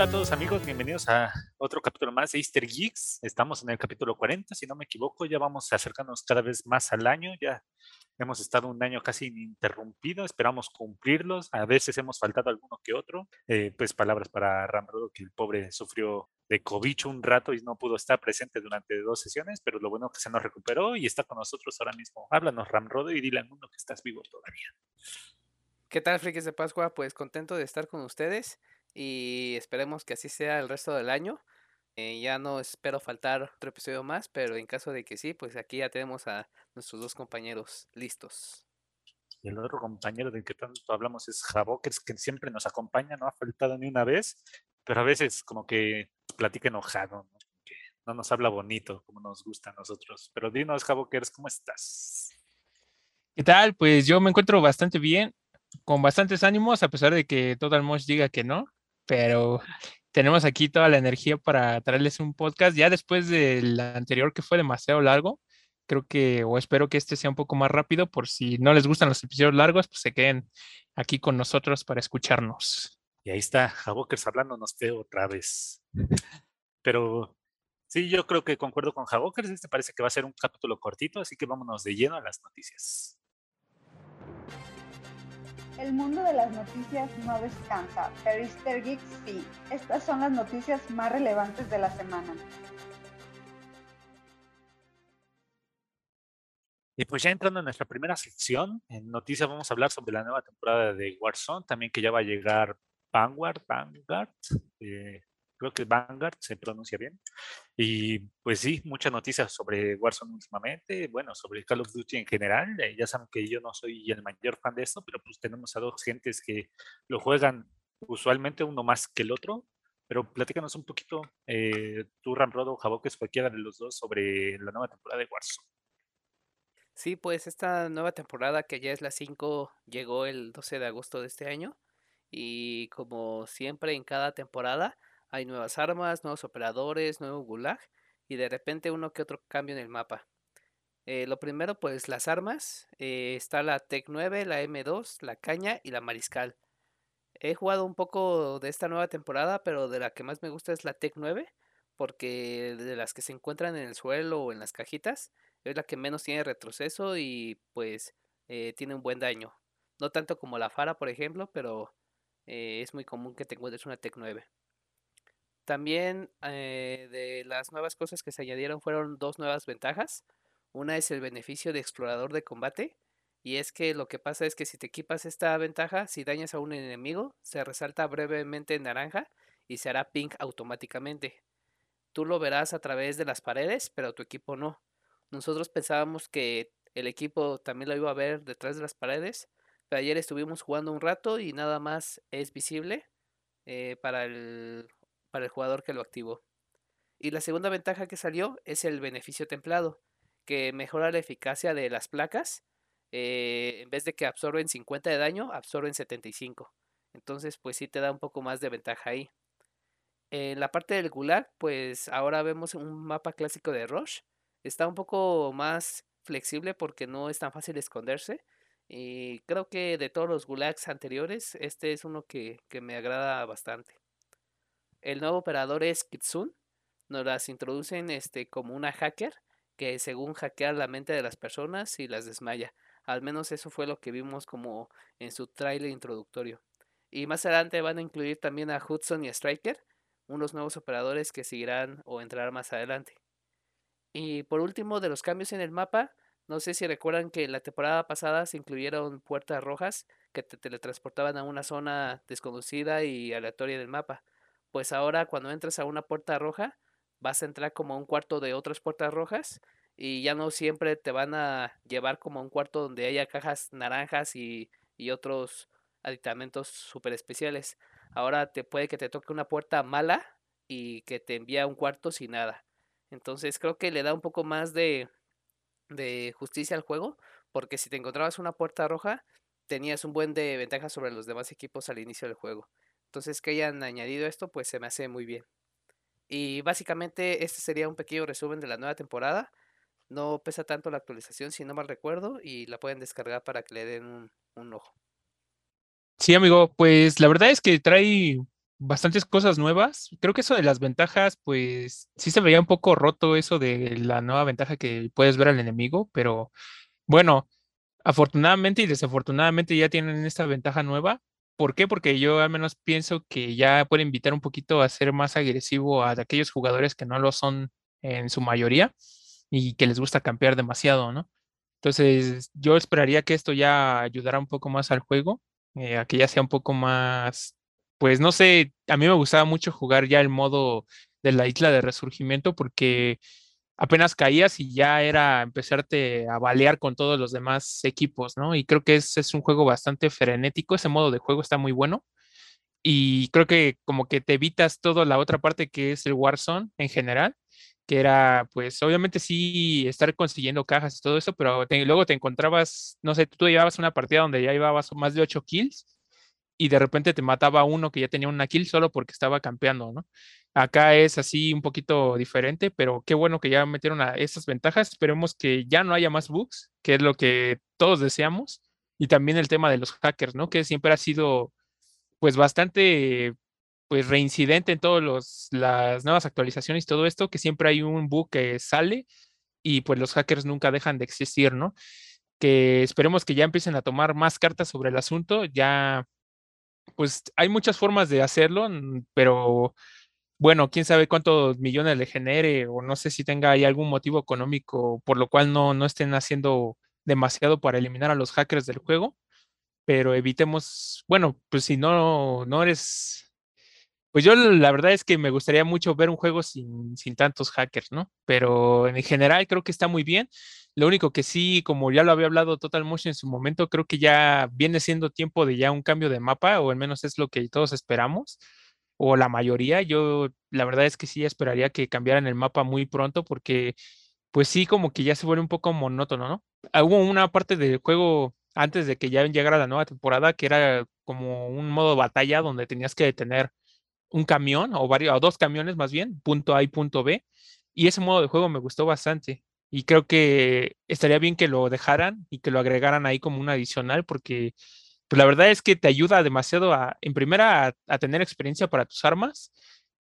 Hola a todos amigos, bienvenidos a otro capítulo más de Easter Geeks. Estamos en el capítulo 40, si no me equivoco, ya vamos acercándonos cada vez más al año, ya hemos estado un año casi ininterrumpido, esperamos cumplirlos, a veces hemos faltado alguno que otro, eh, pues palabras para Ramrodo, que el pobre sufrió de cobicho un rato y no pudo estar presente durante dos sesiones, pero lo bueno es que se nos recuperó y está con nosotros ahora mismo. Háblanos Ramrodo y dile al mundo que estás vivo todavía. ¿Qué tal, frikis de Pascua? Pues contento de estar con ustedes y esperemos que así sea el resto del año. Eh, ya no espero faltar otro episodio más, pero en caso de que sí, pues aquí ya tenemos a nuestros dos compañeros listos. Y el otro compañero del que tanto hablamos es Javokers, que siempre nos acompaña, no ha faltado ni una vez, pero a veces como que platica enojado, ¿no? Que no nos habla bonito como nos gusta a nosotros. Pero dinos, Javokers, ¿cómo estás? ¿Qué tal? Pues yo me encuentro bastante bien, con bastantes ánimos, a pesar de que todo el mundo diga que no pero tenemos aquí toda la energía para traerles un podcast. Ya después del anterior que fue demasiado largo, creo que, o espero que este sea un poco más rápido, por si no les gustan los episodios largos, pues se queden aquí con nosotros para escucharnos. Y ahí está, Javokers hablándonos feo otra vez. Pero sí, yo creo que concuerdo con Javokers. Este parece que va a ser un capítulo cortito, así que vámonos de lleno a las noticias. El mundo de las noticias no descansa, pero Easter Geeks sí. Estas son las noticias más relevantes de la semana. Y pues ya entrando en nuestra primera sección, en noticias vamos a hablar sobre la nueva temporada de Warzone, también que ya va a llegar Vanguard, Vanguard, eh, creo que Vanguard se pronuncia bien. Y pues sí, muchas noticias sobre Warzone últimamente, bueno, sobre Call of Duty en general. Eh, ya saben que yo no soy el mayor fan de esto, pero pues tenemos a dos gentes que lo juegan usualmente uno más que el otro. Pero platícanos un poquito, eh, tú, Ramrodo o es cualquiera de los dos, sobre la nueva temporada de Warzone. Sí, pues esta nueva temporada, que ya es la 5, llegó el 12 de agosto de este año. Y como siempre en cada temporada, hay nuevas armas, nuevos operadores, nuevo gulag y de repente uno que otro cambio en el mapa. Eh, lo primero, pues las armas. Eh, está la Tec 9, la M2, la Caña y la Mariscal. He jugado un poco de esta nueva temporada, pero de la que más me gusta es la Tec 9, porque de las que se encuentran en el suelo o en las cajitas, es la que menos tiene retroceso y pues eh, tiene un buen daño. No tanto como la Fara, por ejemplo, pero es muy común que te encuentres una Tec 9. También eh, de las nuevas cosas que se añadieron fueron dos nuevas ventajas. Una es el beneficio de explorador de combate. Y es que lo que pasa es que si te equipas esta ventaja, si dañas a un enemigo, se resalta brevemente en naranja y se hará pink automáticamente. Tú lo verás a través de las paredes, pero tu equipo no. Nosotros pensábamos que el equipo también lo iba a ver detrás de las paredes, pero ayer estuvimos jugando un rato y nada más es visible eh, para el para el jugador que lo activó. Y la segunda ventaja que salió es el beneficio templado, que mejora la eficacia de las placas. Eh, en vez de que absorben 50 de daño, absorben 75. Entonces, pues sí te da un poco más de ventaja ahí. En la parte del gulag, pues ahora vemos un mapa clásico de Rush. Está un poco más flexible porque no es tan fácil esconderse. Y creo que de todos los gulags anteriores, este es uno que, que me agrada bastante. El nuevo operador es Kitsune. Nos las introducen este, como una hacker que según hackea la mente de las personas y las desmaya. Al menos eso fue lo que vimos como en su trailer introductorio. Y más adelante van a incluir también a Hudson y a Striker, unos nuevos operadores que seguirán o entrarán más adelante. Y por último, de los cambios en el mapa, no sé si recuerdan que la temporada pasada se incluyeron puertas rojas que te teletransportaban a una zona desconocida y aleatoria del mapa pues ahora cuando entres a una puerta roja, vas a entrar como a un cuarto de otras puertas rojas y ya no siempre te van a llevar como a un cuarto donde haya cajas naranjas y, y otros aditamentos súper especiales. Ahora te puede que te toque una puerta mala y que te envía a un cuarto sin nada. Entonces creo que le da un poco más de, de justicia al juego, porque si te encontrabas una puerta roja, tenías un buen de ventaja sobre los demás equipos al inicio del juego. Entonces que hayan añadido esto, pues se me hace muy bien. Y básicamente este sería un pequeño resumen de la nueva temporada. No pesa tanto la actualización, si no mal recuerdo, y la pueden descargar para que le den un, ojo. Sí, amigo, pues la verdad es que trae bastantes cosas nuevas. Creo que eso de las ventajas, pues sí se veía un poco roto eso de la nueva ventaja que puedes ver al enemigo, pero bueno, afortunadamente y desafortunadamente ya tienen esta ventaja nueva. ¿Por qué? Porque yo al menos pienso que ya puede invitar un poquito a ser más agresivo a aquellos jugadores que no lo son en su mayoría y que les gusta campear demasiado, ¿no? Entonces, yo esperaría que esto ya ayudara un poco más al juego, eh, a que ya sea un poco más, pues no sé, a mí me gustaba mucho jugar ya el modo de la isla de resurgimiento porque apenas caías y ya era empezarte a balear con todos los demás equipos, ¿no? Y creo que ese es un juego bastante frenético, ese modo de juego está muy bueno. Y creo que como que te evitas toda la otra parte que es el Warzone en general, que era pues obviamente sí estar consiguiendo cajas y todo eso, pero luego te encontrabas, no sé, tú llevabas una partida donde ya llevabas más de 8 kills y de repente te mataba uno que ya tenía una kill solo porque estaba campeando, ¿no? Acá es así un poquito diferente, pero qué bueno que ya metieron a esas ventajas. Esperemos que ya no haya más bugs, que es lo que todos deseamos. Y también el tema de los hackers, ¿no? Que siempre ha sido pues bastante pues reincidente en todas las nuevas actualizaciones y todo esto, que siempre hay un bug que sale y pues los hackers nunca dejan de existir, ¿no? Que esperemos que ya empiecen a tomar más cartas sobre el asunto. Ya, pues hay muchas formas de hacerlo, pero bueno, quién sabe cuántos millones le genere o no sé si tenga ahí algún motivo económico por lo cual no, no estén haciendo demasiado para eliminar a los hackers del juego, pero evitemos, bueno, pues si no, no eres pues yo la verdad es que me gustaría mucho ver un juego sin, sin, tantos hackers, ¿no? Pero en general creo que está muy bien. Lo único que sí, como ya lo había hablado Total Motion en su momento, creo que ya viene siendo tiempo de ya un cambio de mapa, o al menos es lo que todos esperamos o la mayoría, yo la verdad es que sí esperaría que cambiaran el mapa muy pronto porque pues sí como que ya se vuelve un poco monótono, ¿no? Ah, hubo una parte del juego antes de que ya llegara la nueva temporada que era como un modo batalla donde tenías que detener un camión o varios o dos camiones más bien, punto A y punto B, y ese modo de juego me gustó bastante y creo que estaría bien que lo dejaran y que lo agregaran ahí como un adicional porque pues la verdad es que te ayuda demasiado a, en primera, a, tener experiencia para tus armas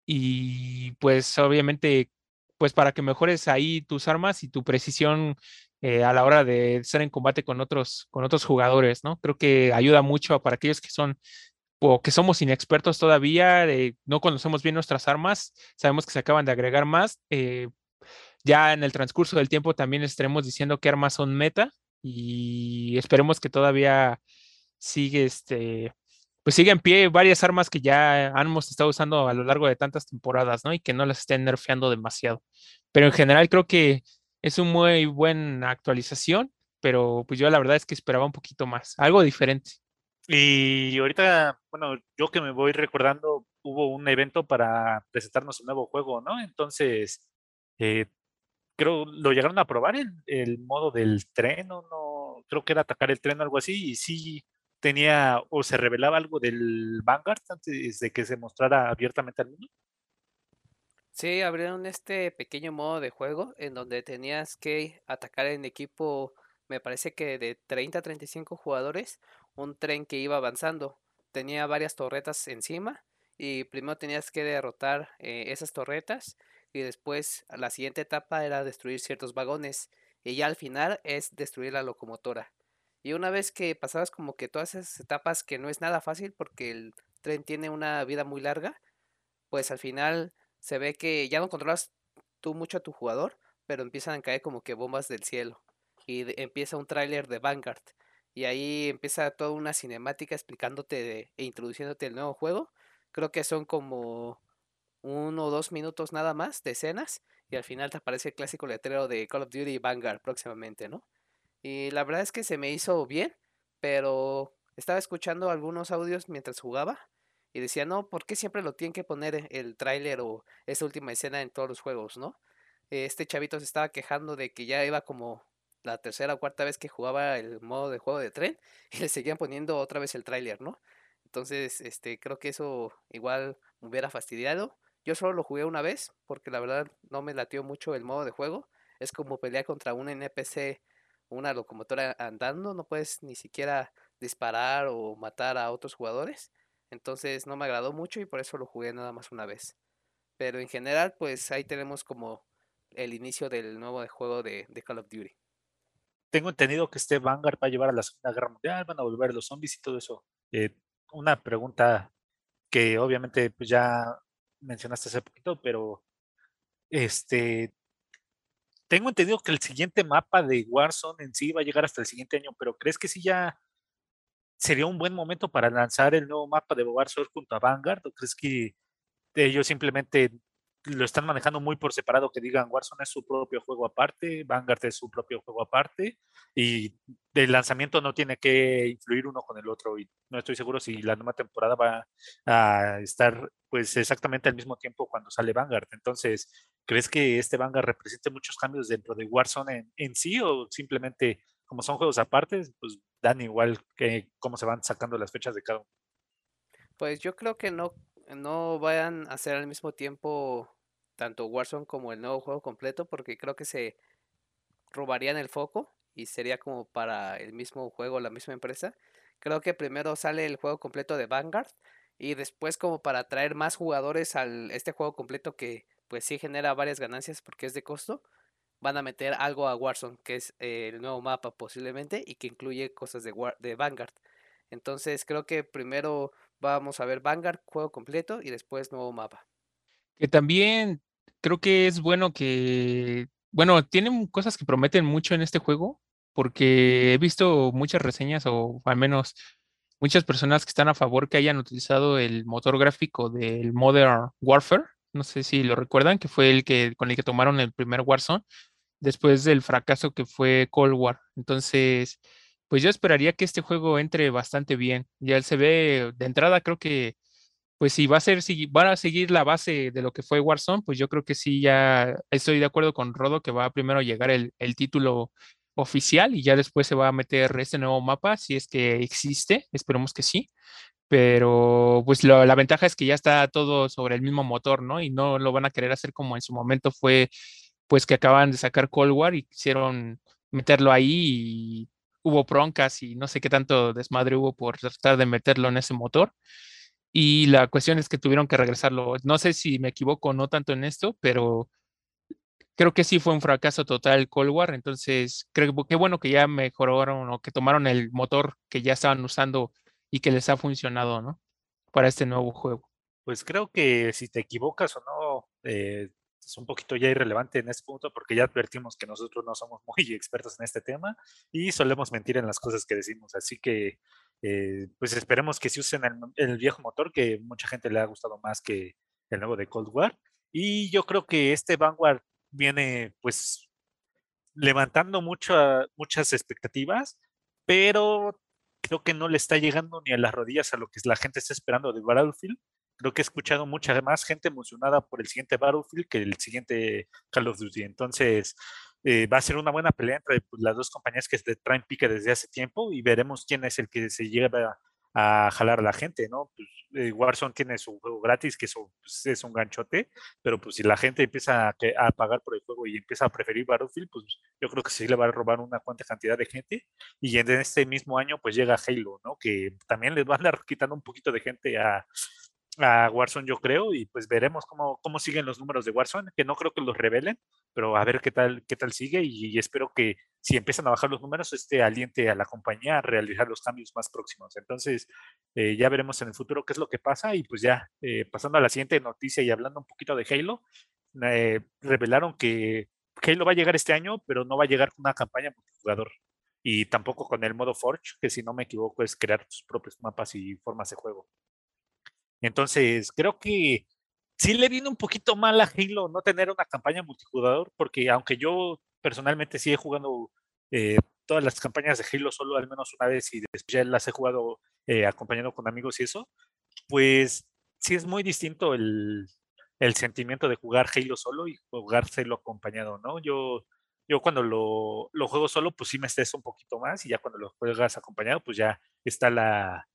y pues obviamente, pues para que mejores ahí tus armas y tu precisión eh, a la hora de estar en combate con otros, con otros jugadores, ¿no? Creo que ayuda mucho para aquellos que son o que somos inexpertos todavía, no conocemos bien nuestras armas, sabemos que se acaban de agregar más. Eh, ya en el transcurso del tiempo también estaremos diciendo qué armas son meta y esperemos que todavía sigue este, pues sigue en pie varias armas que ya hemos estado usando a lo largo de tantas temporadas, ¿no? Y que no las estén nerfeando demasiado. Pero en general creo que es una muy buena actualización, pero pues yo la verdad es que esperaba un poquito más, algo diferente. Y ahorita, bueno, yo que me voy recordando, hubo un evento para presentarnos un nuevo juego, ¿no? Entonces, eh, creo, lo llegaron a probar el, el modo del tren, o no, creo que era atacar el tren o algo así, y sí tenía o se revelaba algo del Vanguard antes de que se mostrara abiertamente al mundo? Sí, abrieron este pequeño modo de juego en donde tenías que atacar en equipo, me parece que de 30 a 35 jugadores, un tren que iba avanzando. Tenía varias torretas encima y primero tenías que derrotar eh, esas torretas y después la siguiente etapa era destruir ciertos vagones y ya al final es destruir la locomotora. Y una vez que pasabas como que todas esas etapas que no es nada fácil porque el tren tiene una vida muy larga, pues al final se ve que ya no controlas tú mucho a tu jugador, pero empiezan a caer como que bombas del cielo. Y empieza un tráiler de Vanguard. Y ahí empieza toda una cinemática explicándote e introduciéndote el nuevo juego. Creo que son como uno o dos minutos nada más de escenas. Y al final te aparece el clásico letrero de Call of Duty Vanguard próximamente, ¿no? Y la verdad es que se me hizo bien, pero estaba escuchando algunos audios mientras jugaba y decía, no, ¿por qué siempre lo tienen que poner el tráiler o esa última escena en todos los juegos, no? este chavito se estaba quejando de que ya iba como la tercera o cuarta vez que jugaba el modo de juego de tren y le seguían poniendo otra vez el tráiler, ¿no? Entonces, este, creo que eso igual me hubiera fastidiado. Yo solo lo jugué una vez porque la verdad no me latió mucho el modo de juego. Es como pelear contra un NPC, una locomotora andando, no puedes ni siquiera disparar o matar a otros jugadores. Entonces no me agradó mucho y por eso lo jugué nada más una vez. Pero en general, pues ahí tenemos como el inicio del nuevo juego de, Call of Duty. Tengo entendido que este Vanguard va a llevar a la Segunda Guerra Mundial, van a volver los zombies y todo eso. Eh, una pregunta que obviamente pues ya mencionaste hace poquito, pero este tengo entendido que el siguiente mapa de Warzone en sí va a llegar hasta el siguiente año, pero ¿crees que sí ya sería un buen momento para lanzar el nuevo mapa de Warzone junto a Vanguard? ¿O crees que ellos simplemente lo están manejando muy por separado, que digan Warzone es su propio juego aparte, Vanguard es su propio juego aparte, y el lanzamiento no tiene que influir uno con el otro, y no estoy seguro si la nueva temporada va a estar pues exactamente al mismo tiempo cuando sale Vanguard. Entonces, ¿crees que este Vanguard represente muchos cambios dentro de Warzone en, sí, o simplemente como son juegos aparte, pues dan igual que cómo se van sacando las fechas de cada uno? Pues yo creo que no no vayan a hacer al mismo tiempo tanto Warzone como el nuevo juego completo, porque creo que se robarían el foco y sería como para el mismo juego, la misma empresa. Creo que primero sale el juego completo de Vanguard y después como para atraer más jugadores al este juego completo que pues sí genera varias ganancias porque es de costo, van a meter algo a Warzone, que es el nuevo mapa posiblemente y que incluye cosas de, de Vanguard. Entonces creo que primero vamos a ver Vanguard, juego completo y después nuevo mapa. Que también creo que es bueno que, bueno, tienen cosas que prometen mucho en este juego, porque he visto muchas reseñas o al menos muchas personas que están a favor que hayan utilizado el motor gráfico del Modern Warfare. No sé si lo recuerdan, que fue el que con el que tomaron el primer Warzone después del fracaso que fue Cold War. Entonces, pues yo esperaría que este juego entre bastante bien. Ya se ve de entrada, creo que, pues si va a ser, si van a seguir la base de lo que fue Warzone, pues yo creo que sí, ya estoy de acuerdo con Rodo que va primero a llegar el, título oficial y ya después se va a meter este nuevo mapa, si es que existe, esperemos que sí. Pero pues la ventaja es que ya está todo sobre el mismo motor, ¿no? Y no lo van a querer hacer como en su momento fue, pues que acaban de sacar Cold War y quisieron meterlo ahí y hubo broncas y no sé qué tanto desmadre hubo por tratar de meterlo en ese motor. Y la cuestión es que tuvieron que regresarlo. No sé si me equivoco o no tanto en esto, pero creo que sí fue un fracaso total Cold War. Entonces, creo que bueno que ya mejoraron o que tomaron el motor que ya estaban usando y que les ha funcionado, ¿no? Para este nuevo juego. Pues creo que si te equivocas o no, eh, es un poquito ya irrelevante en este punto porque ya advertimos que nosotros no somos muy expertos en este tema y solemos mentir en las cosas que decimos. Así que, eh, pues esperemos que se usen el, el, viejo motor que mucha gente le ha gustado más que el nuevo de Cold War. Y yo creo que este Vanguard viene, pues, levantando mucho, muchas expectativas, pero creo que no le está llegando ni a las rodillas a lo que la gente está esperando de Battlefield creo que he escuchado mucha más gente emocionada por el siguiente Battlefield que el siguiente Call of Duty. Entonces, eh, va a ser una buena pelea entre pues, las dos compañías que se traen pique desde hace tiempo y veremos quién es el que se lleva a jalar a la gente, ¿no? Pues, eh, Warzone tiene su juego gratis, que eso pues, es un ganchote, pero pues si la gente empieza a, pagar por el juego y empieza a preferir Battlefield, pues yo creo que sí le va a robar una cuanta cantidad de gente. Y en este mismo año, pues llega Halo, ¿no? Que también les va a andar quitando un poquito de gente a, a Warzone, yo creo, y pues veremos cómo, cómo siguen los números de Warzone, que no creo que los revelen, pero a ver qué tal, qué tal sigue y, espero que si empiezan a bajar los números, este aliente a la compañía a realizar los cambios más próximos. Entonces, eh, ya veremos en el futuro qué es lo que pasa y pues ya eh, pasando a la siguiente noticia y hablando un poquito de Halo, eh, revelaron que Halo va a llegar este año, pero no va a llegar con una campaña multijugador y tampoco con el modo Forge, que si no me equivoco es crear tus propios mapas y formas de juego. Entonces, creo que sí le viene un poquito mal a Halo no tener una campaña multijugador, porque aunque yo personalmente sí he jugado eh, todas las campañas de Halo solo al menos una vez y después ya las he jugado eh, acompañado con amigos y eso, pues sí es muy distinto el, sentimiento de jugar Halo solo y jugárselo acompañado, ¿no? Yo, yo cuando lo, lo juego solo, pues sí me estreso un poquito más y ya cuando lo juegas acompañado, pues ya está la,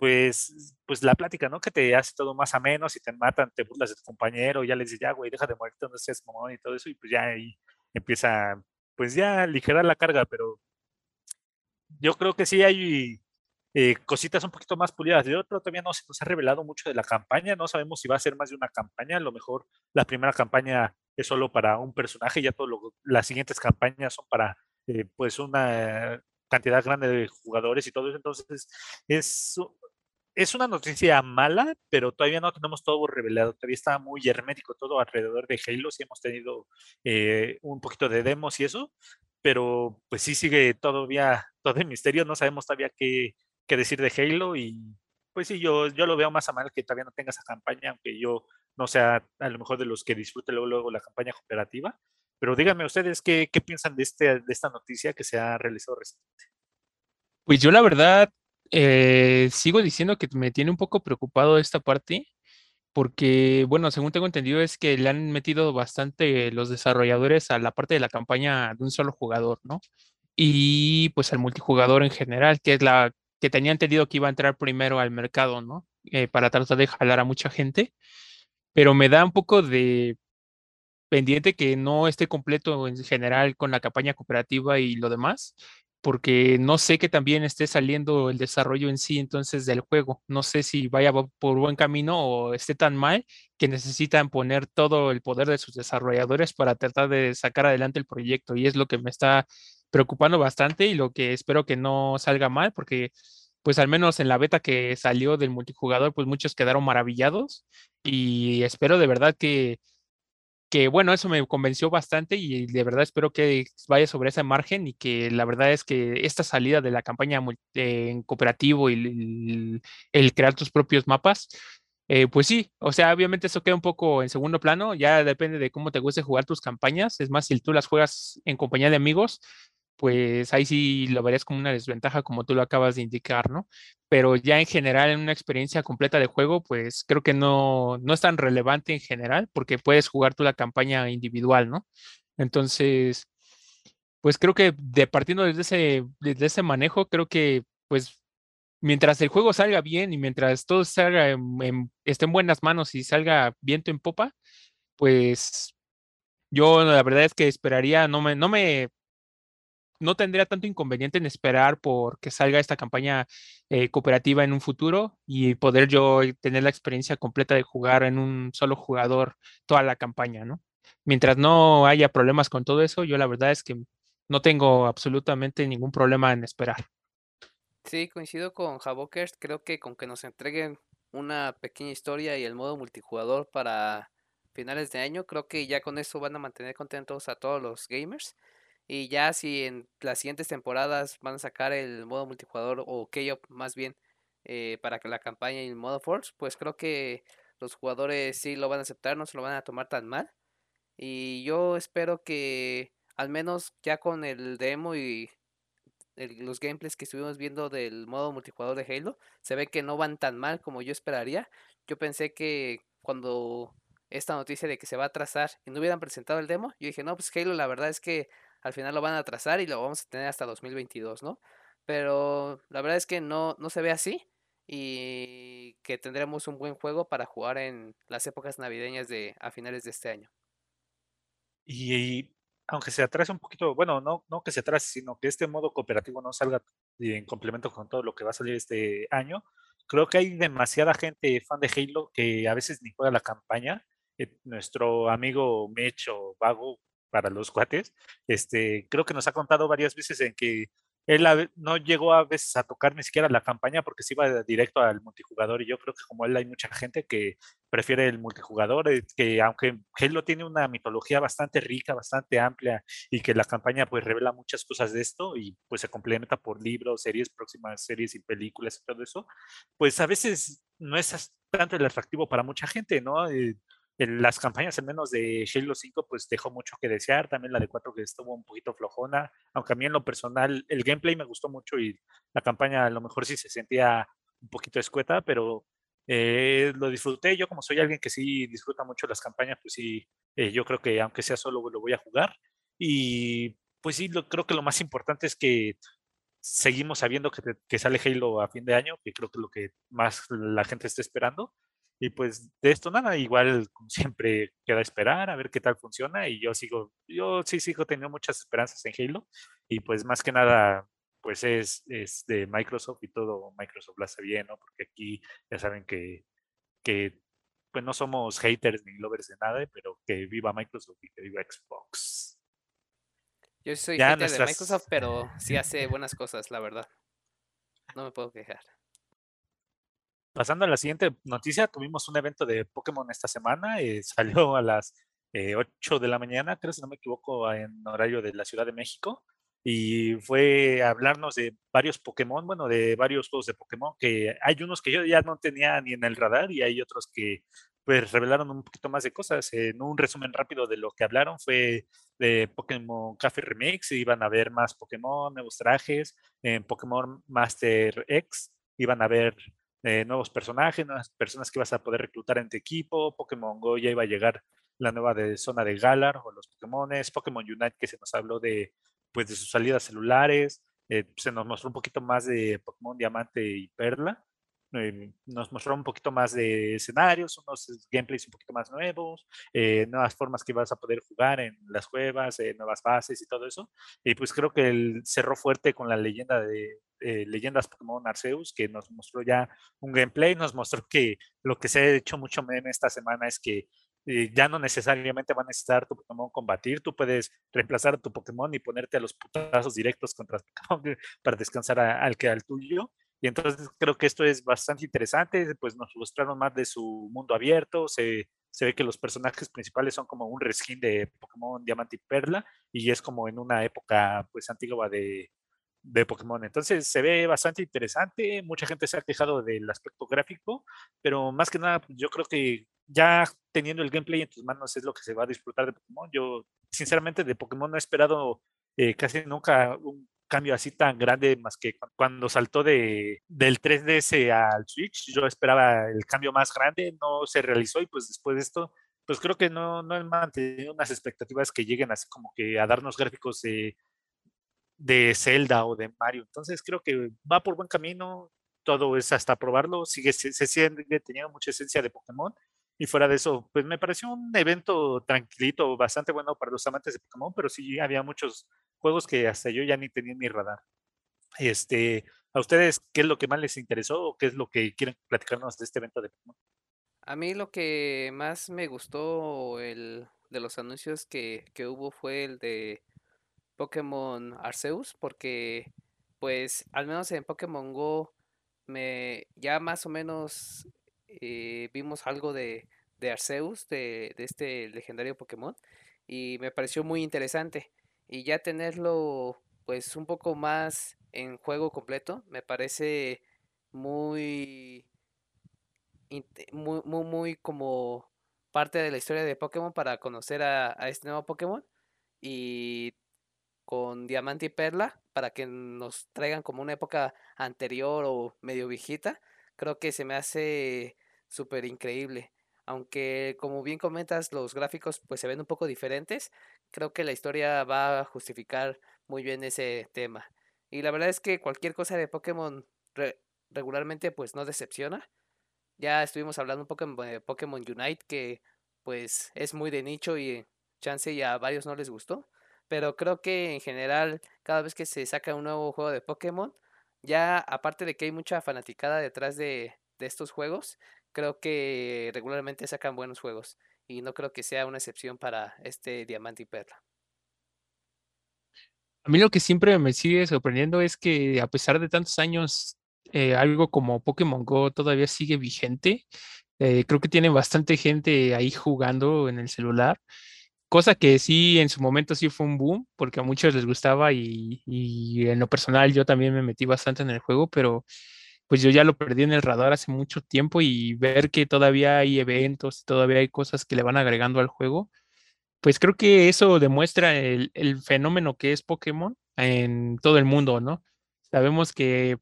pues, pues la plática, ¿no? Que te hace todo más ameno, si te matan, te burlas de tu compañero, ya les dices, ya, güey, deja de morirte, no seas mamón y todo eso, y pues ya ahí empieza, pues ya a aligerar la carga, pero yo creo que sí hay eh, cositas un poquito más pulidas. De otro, todavía no se nos ha revelado mucho de la campaña, no sabemos si va a ser más de una campaña, a lo mejor la primera campaña es solo para un personaje, ya todas las siguientes campañas son para eh, pues una cantidad grande de jugadores y todo eso, entonces es, es una noticia mala, pero todavía no tenemos todo revelado, todavía está muy hermético todo alrededor de Halo, sí hemos tenido eh, un poquito de demos y eso, pero pues sí sigue todavía todo el misterio, no sabemos todavía qué, qué decir de Halo y pues sí, yo, yo lo veo más a mal que todavía no tenga esa campaña, aunque yo no sea a lo mejor de los que disfrute luego, luego la campaña cooperativa, pero díganme ustedes qué, piensan de, este, de esta noticia que se ha realizado recientemente. Pues yo la verdad eh, sigo diciendo que me tiene un poco preocupado esta parte, porque, bueno, según tengo entendido es que le han metido bastante los desarrolladores a la parte de la campaña de un solo jugador, ¿no? Y pues al multijugador en general, que es la que tenía entendido que iba a entrar primero al mercado, ¿no? Eh, para tratar de jalar a mucha gente, pero me da un poco de pendiente que no esté completo en general con la campaña cooperativa y lo demás, porque no sé que también esté saliendo el desarrollo en sí entonces del juego. No sé si vaya por buen camino o esté tan mal que necesitan poner todo el poder de sus desarrolladores para tratar de sacar adelante el proyecto y es lo que me está preocupando bastante y lo que espero que no salga mal porque pues al menos en la beta que salió del multijugador pues muchos quedaron maravillados y espero de verdad que que bueno, eso me convenció bastante y de verdad espero que vaya sobre ese margen y que la verdad es que esta salida de la campaña en cooperativo y el, crear tus propios mapas, eh, pues sí, o sea, obviamente eso queda un poco en segundo plano, ya depende de cómo te guste jugar tus campañas, es más, si tú las juegas en compañía de amigos, pues ahí sí lo verías como una desventaja, como tú lo acabas de indicar, ¿no? Pero ya en general, en una experiencia completa de juego, pues creo que no, no es tan relevante en general, porque puedes jugar tú la campaña individual, ¿no? Entonces, pues creo que de partiendo desde ese, desde ese manejo, creo que pues mientras el juego salga bien y mientras todo salga esté en buenas manos y salga viento en popa, pues yo la verdad es que esperaría, no me, no me no tendría tanto inconveniente en esperar por que salga esta campaña eh, cooperativa en un futuro y poder yo tener la experiencia completa de jugar en un solo jugador toda la campaña, ¿no? Mientras no haya problemas con todo eso, yo la verdad es que no tengo absolutamente ningún problema en esperar. Sí, coincido con Javokers. Creo que con que nos entreguen una pequeña historia y el modo multijugador para finales de año, creo que ya con eso van a mantener contentos a todos los gamers. Y ya si en las siguientes temporadas van a sacar el modo multijugador o K-Op más bien eh, para que la campaña y el modo Force, pues creo que los jugadores sí lo van a aceptar, no se lo van a tomar tan mal. Y yo espero que al menos ya con el demo y los gameplays que estuvimos viendo del modo multijugador de Halo, se ve que no van tan mal como yo esperaría. Yo pensé que cuando esta noticia de que se va a atrasar y no hubieran presentado el demo, yo dije, no, pues Halo la verdad es que al final lo van a atrasar y lo vamos a tener hasta 2022, ¿no? Pero la verdad es que no, no se ve así y que tendremos un buen juego para jugar en las épocas navideñas de a finales de este año. Y, aunque se atrase un poquito, bueno, no, no que se atrase, sino que este modo cooperativo no salga en complemento con todo lo que va a salir este año, creo que hay demasiada gente fan de Halo que a veces ni juega la campaña. Eh, nuestro amigo Mecho Vago para los cuates, este, creo que nos ha contado varias veces en que él no llegó a veces a tocar ni siquiera la campaña porque se iba directo al multijugador y yo creo que como él hay mucha gente que prefiere el multijugador, eh, que aunque Halo tiene una mitología bastante rica, bastante amplia y que la campaña pues revela muchas cosas de esto y pues se complementa por libros, series, próximas series y películas y todo eso, pues a veces no es tanto el atractivo para mucha gente, ¿no? Las campañas al menos de Halo 5 pues dejó mucho que desear, también la de 4 que estuvo un poquito flojona, aunque a mí en lo personal el gameplay me gustó mucho y la campaña a lo mejor sí se sentía un poquito escueta, pero Eh, lo disfruté, yo como soy alguien que sí disfruta mucho las campañas, pues sí, eh, yo creo que aunque sea solo lo voy a jugar. Y pues sí, lo, creo que lo más importante es que seguimos sabiendo que, que, sale Halo a fin de año, que creo que es lo que más la gente está esperando. Y pues de esto nada, igual como siempre queda esperar a ver qué tal funciona y yo sigo, yo sí sigo teniendo muchas esperanzas en Halo y pues más que nada pues es, es de Microsoft y todo Microsoft lo hace bien, ¿no? Porque aquí ya saben que, que pues no somos haters ni lovers de nada, pero que viva Microsoft y que viva Xbox. Yo soy hater de Microsoft, pero sí hace buenas cosas, la verdad. No me puedo quejar. Pasando a la siguiente noticia, tuvimos un evento de Pokémon esta semana, eh, salió a las 8 de la mañana, creo si no me equivoco, en horario de la Ciudad de México, y fue hablarnos de varios Pokémon, bueno, de varios juegos de Pokémon, que hay unos que yo ya no tenía ni en el radar y hay otros que pues revelaron un poquito más de cosas. En un resumen rápido de lo que hablaron fue de Pokémon Café Remix, iban a ver más Pokémon, nuevos trajes, en Pokémon Master X iban a ver eh, nuevos personajes, nuevas personas que vas a poder reclutar en tu equipo. Pokémon Go ya iba a llegar la nueva de zona de Galar o los Pokémones. Pokémon Unite que se nos habló de, pues, de sus salidas celulares. Eh, se nos mostró un poquito más de Pokémon Diamante y Perla. Eh, nos mostró un poquito más de escenarios, unos gameplays un poquito más nuevos, nuevas formas que vas a poder jugar en las cuevas, nuevas bases y todo eso. Y pues creo que él cerró fuerte con la leyenda de, eh, leyendas Pokémon Arceus, que nos mostró ya un gameplay, nos mostró que lo que se ha hecho mucho meme esta semana es que eh, ya no necesariamente van a necesitar tu Pokémon combatir, tú puedes reemplazar a tu Pokémon y ponerte a los putazos directos contra Pokémon para descansar al que al tuyo. Y entonces creo que esto es bastante interesante, pues nos mostraron más de su mundo abierto, se, se ve que los personajes principales son como un reskin de Pokémon Diamante y Perla, y es como en una época pues antigua de, de Pokémon. Entonces se ve bastante interesante, mucha gente se ha quejado del aspecto gráfico, pero más que nada yo creo que ya teniendo el gameplay en tus manos es lo que se va a disfrutar de Pokémon. Yo sinceramente de Pokémon no he esperado eh, casi nunca un cambio así tan grande más que cuando saltó de, del 3DS al Switch, yo esperaba el cambio más grande, no se realizó y pues después de esto pues creo que no, no he mantenido unas expectativas que lleguen así como que a darnos gráficos de de Zelda o de Mario. Entonces creo que va por buen camino, todo es hasta probarlo, sigue, se, sigue teniendo mucha esencia de Pokémon. Y fuera de eso, pues me pareció un evento tranquilito, bastante bueno para los amantes de Pokémon, pero sí había muchos juegos que hasta yo ya ni tenía en mi radar. Este, ¿A ustedes qué es lo que más les interesó o qué es lo que quieren platicarnos de este evento de Pokémon? A mí lo que más me gustó el, de los anuncios que, que hubo fue el de Pokémon Arceus porque pues al menos en Pokémon Go me ya más o menos eh, vimos algo de, de Arceus, de, de, este legendario Pokémon y me pareció muy interesante. Y ya tenerlo pues un poco más en juego completo me parece muy muy, muy, muy como parte de la historia de Pokémon para conocer a, a este nuevo Pokémon y con Diamante y Perla para que nos traigan como una época anterior o medio viejita, creo que se me hace súper increíble. Aunque como bien comentas, los gráficos pues se ven un poco diferentes, creo que la historia va a justificar muy bien ese tema. Y la verdad es que cualquier cosa de Pokémon regularmente pues no decepciona. Ya estuvimos hablando un poco de Pokémon Unite que pues es muy de nicho y chance y a varios no les gustó pero creo que en general cada vez que se saca un nuevo juego de Pokémon, ya aparte de que hay mucha fanaticada detrás de, estos juegos, creo que regularmente sacan buenos juegos y no creo que sea una excepción para este Diamante y Perla. A mí lo que siempre me sigue sorprendiendo es que a pesar de tantos años, eh, algo como Pokémon Go todavía sigue vigente. Eh, creo que tiene bastante gente ahí jugando en el celular cosa que sí en su momento sí fue un boom, porque a muchos les gustaba y, en lo personal yo también me metí bastante en el juego, pero pues yo ya lo perdí en el radar hace mucho tiempo y ver que todavía hay eventos, todavía hay cosas que le van agregando al juego, pues creo que eso demuestra el, fenómeno que es Pokémon en todo el mundo, ¿no? Sabemos que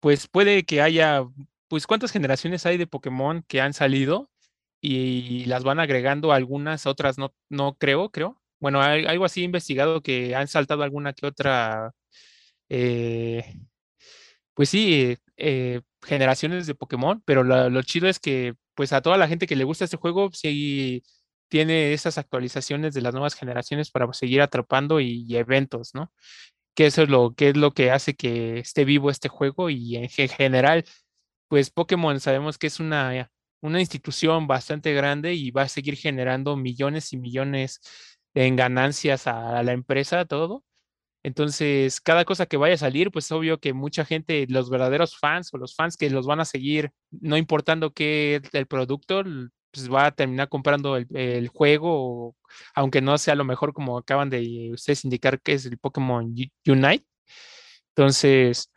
pues puede que haya pues cuántas generaciones hay de Pokémon que han salido y las van agregando algunas, otras no, no creo, creo. Bueno, hay algo así investigado que han saltado alguna que otra, eh, pues sí, eh, generaciones de Pokémon, pero lo chido es que pues a toda la gente que le gusta este juego, sí tiene esas actualizaciones de las nuevas generaciones para seguir atrapando y, eventos, ¿no? Que eso es lo que es lo que hace que esté vivo este juego y en general, pues Pokémon sabemos que es una, una institución bastante grande y va a seguir generando millones y millones en ganancias a la empresa, todo. Entonces, cada cosa que vaya a salir, pues obvio que mucha gente, los verdaderos fans o los fans que los van a seguir, no importando qué el producto, pues va a terminar comprando el, juego, aunque no sea lo mejor como acaban de ustedes indicar que es el Pokémon Unite. Entonces,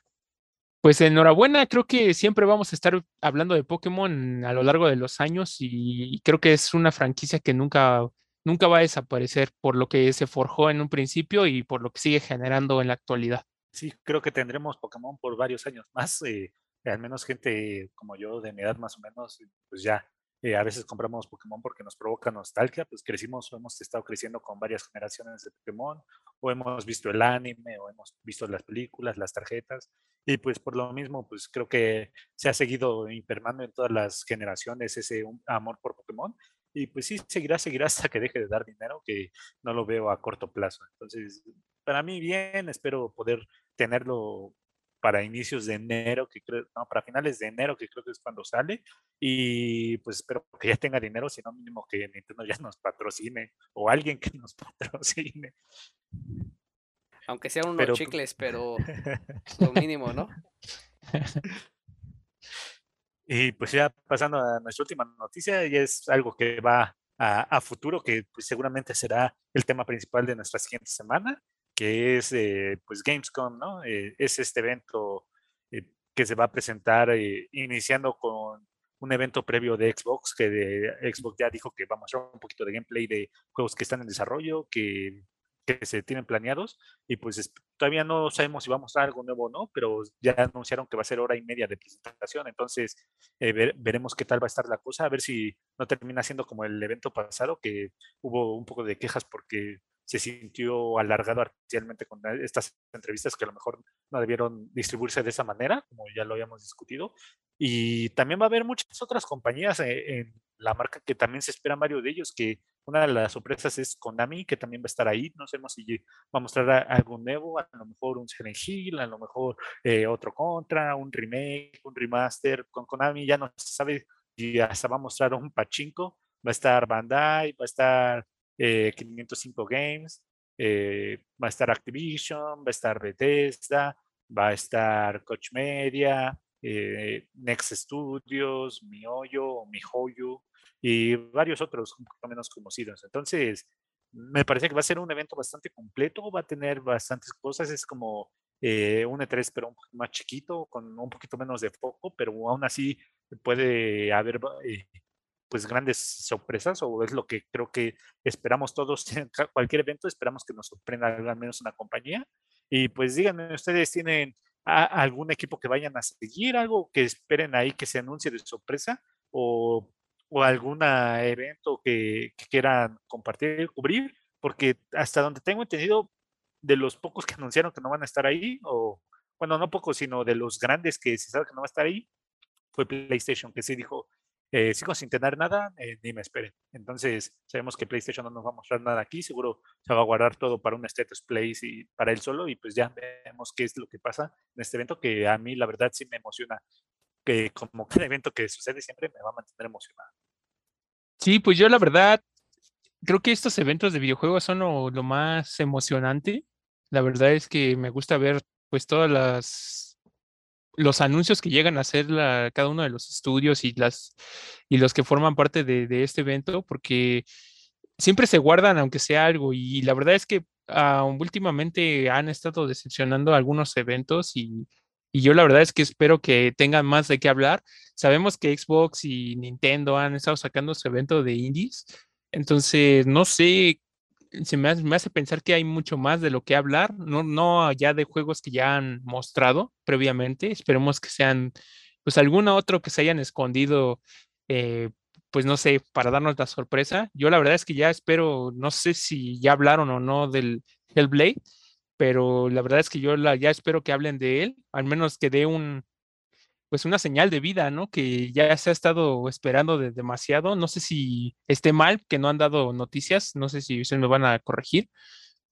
pues enhorabuena, creo que siempre vamos a estar hablando de Pokémon a lo largo de los años y creo que es una franquicia que nunca nunca va a desaparecer por lo que se forjó en un principio y por lo que sigue generando en la actualidad. Sí, creo que tendremos Pokémon por varios años más. Eh, al menos gente como yo, de mi edad más o menos, pues ya eh, a veces compramos Pokémon porque nos provoca nostalgia, pues crecimos o hemos estado creciendo con varias generaciones de Pokémon, o hemos visto el anime, o hemos visto las películas, las tarjetas, y pues por lo mismo, pues creo que se ha seguido impermando en todas las generaciones ese amor por Pokémon, y pues sí, seguirá, seguirá hasta que deje de dar dinero, que no lo veo a corto plazo. Entonces, para mí bien, espero poder tenerlo para inicios de enero, que creo, no, para finales de enero, que creo que es cuando sale, y pues espero que ya tenga dinero, si no mínimo que Nintendo ya nos patrocine, o alguien que nos patrocine. Aunque sean unos chicles, pero lo mínimo, ¿no? Y pues ya pasando a nuestra última noticia, y es algo que va a, futuro, que pues, seguramente será el tema principal de nuestra siguiente semana, que es eh, pues Gamescom, ¿no? Eh, es este evento eh, que se va a presentar iniciando con un evento previo de Xbox, que de Xbox ya dijo que va a mostrar un poquito de gameplay de juegos que están en desarrollo, que que se tienen planeados y pues todavía no sabemos si va a mostrar algo nuevo o no, pero ya anunciaron que va a ser hora y media de presentación, entonces eh, veremos qué tal va a estar la cosa, a ver si no termina siendo como el evento pasado, que hubo un poco de quejas porque se sintió alargado artificialmente con estas entrevistas que a lo mejor no debieron distribuirse de esa manera, como ya lo habíamos discutido. Y también va a haber muchas otras compañías eh, en la marca que también se esperan varios de ellos, que una de las sorpresas es Konami, que también va a estar ahí. No sabemos si va a mostrar algo nuevo, a lo mejor un Silent Hill, a lo mejor eh, otro Contra, un remake, un remaster. Con Konami ya no se sabe si hasta va a mostrar un pachinko. Va a estar Bandai, va a estar 505 eh, Games, eh, va a estar Activision, va a estar Bethesda, va a estar Coach Media, Next Studios, MiHoYo, MiHoYo, y varios otros un poco menos conocidos. Entonces, me parece que va a ser un evento bastante completo, va a tener bastantes cosas, es como eh, un E3 pero un poco más chiquito, con un poquito menos de foco, pero aún así puede haber eh, pues grandes sorpresas o es lo que creo que esperamos todos en cualquier evento, esperamos que nos sorprenda al menos una compañía. Y pues díganme, ¿ustedes tienen algún equipo que vayan a seguir, algo que esperen ahí que se anuncie de sorpresa? ¿O o algún evento que, quieran compartir, cubrir, porque hasta donde tengo entendido, de los pocos que anunciaron que no van a estar ahí, o bueno, no pocos, sino de los grandes que se sabe que no va a estar ahí, fue PlayStation, que sí dijo, eh, sigo sin tener nada, eh, ni me esperen. Entonces, sabemos que PlayStation no nos va a mostrar nada aquí, seguro se va a guardar todo para un status place y para él solo, y pues ya vemos qué es lo que pasa en este evento, que a mí la verdad sí me emociona que como cada evento que sucede siempre me va a mantener emocionado. Sí, pues yo la verdad creo que estos eventos de videojuegos son lo, más emocionante. La verdad es que me gusta ver pues todas las los anuncios que llegan a hacer la, cada uno de los estudios y las y los que forman parte de, de, este evento porque siempre se guardan aunque sea algo y la verdad es que ah, últimamente han estado decepcionando algunos eventos y y yo la verdad es que espero que tengan más de qué hablar. Sabemos que Xbox y Nintendo han estado sacando su evento de indies, entonces no sé, se me hace, pensar que hay mucho más de lo que hablar, no, no ya de juegos que ya han mostrado previamente, esperemos que sean pues algún otro que se hayan escondido, eh, pues no sé, para darnos la sorpresa. Yo la verdad es que ya espero, no sé si ya hablaron o no del Hellblade, pero la verdad es que yo ya espero que hablen de él, al menos que dé un, pues una señal de vida, ¿no? Que ya se ha estado esperando de demasiado. No sé si esté mal que no han dado noticias, no sé si ustedes me van a corregir,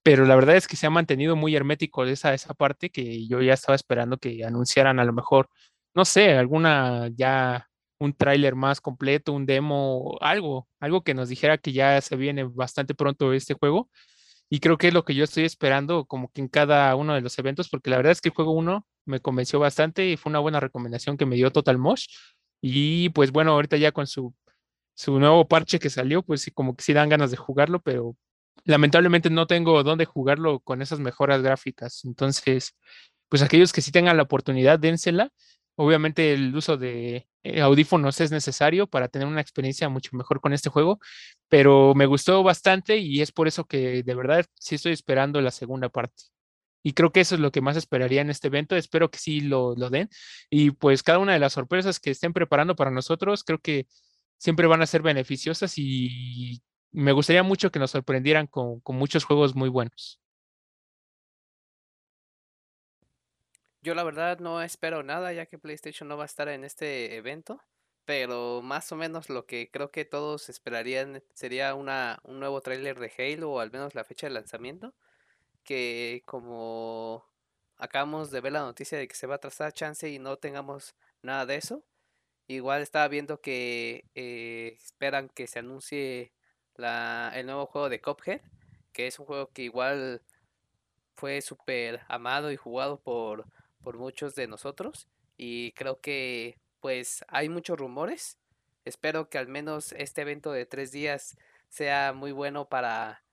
pero la verdad es que se ha mantenido muy hermético esa, esa parte que yo ya estaba esperando que anunciaran a lo mejor, no sé, alguna ya un tráiler más completo, un demo, algo, algo que nos dijera que ya se viene bastante pronto este juego. Y creo que es lo que yo estoy esperando como que en cada uno de los eventos, porque la verdad es que el juego 1 me convenció bastante y fue una buena recomendación que me dio Total Mosh. Y pues bueno, ahorita ya con su, su nuevo parche que salió, pues sí, como que sí dan ganas de jugarlo, pero lamentablemente no tengo dónde jugarlo con esas mejoras gráficas. Entonces, pues aquellos que sí tengan la oportunidad, dénsela. Obviamente el uso de eh, audífonos es necesario para tener una experiencia mucho mejor con este juego, pero me gustó bastante y es por eso que de verdad sí estoy esperando la segunda parte. Y creo que eso es lo que más esperaría en este evento. Espero que sí lo, lo den. Y pues cada una de las sorpresas que estén preparando para nosotros, creo que siempre van a ser beneficiosas y me gustaría mucho que nos sorprendieran con, con muchos juegos muy buenos. Yo la verdad no espero nada ya que PlayStation no va a estar en este evento, pero más o menos lo que creo que todos esperarían sería una, un nuevo tráiler de Halo o al menos la fecha de lanzamiento, que como acabamos de ver la noticia de que se va a trazar chance y no tengamos nada de eso, igual estaba viendo que eh, esperan que se anuncie la, el nuevo juego de Cuphead, que es un juego que igual fue súper amado y jugado por por muchos de nosotros y creo que pues hay muchos rumores. Espero que al menos este evento de tres días sea muy bueno para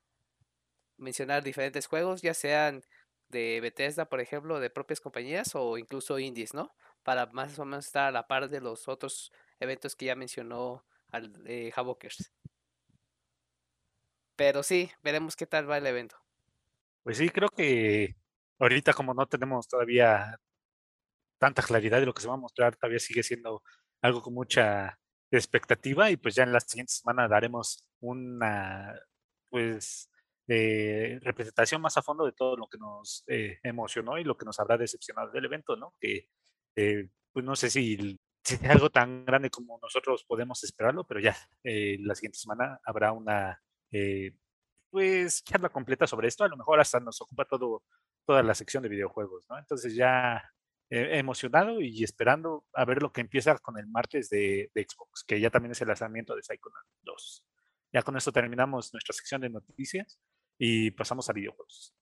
mencionar diferentes juegos, ya sean de Bethesda, por ejemplo, de propias compañías o incluso indies, ¿no? Para más o menos estar a la par de los otros eventos que ya mencionó al eh, Havokers. Pero sí, veremos qué tal va el evento. Pues sí, creo que ahorita como no tenemos todavía tanta claridad de lo que se va a mostrar, todavía sigue siendo algo con mucha expectativa y pues ya en la siguiente semana daremos una pues eh, representación más a fondo de todo lo que nos eh, emocionó y lo que nos habrá decepcionado del evento, ¿no? Que eh, pues no sé si, si, es algo tan grande como nosotros podemos esperarlo, pero ya la siguiente semana habrá una pues charla completa sobre esto, a lo mejor hasta nos ocupa todo toda la sección de videojuegos, ¿no? Entonces ya eh, emocionado y esperando a ver lo que empieza con el martes de, Xbox, que ya también es el lanzamiento de Psychonaut 2. Ya con esto terminamos nuestra sección de noticias y pasamos a videojuegos.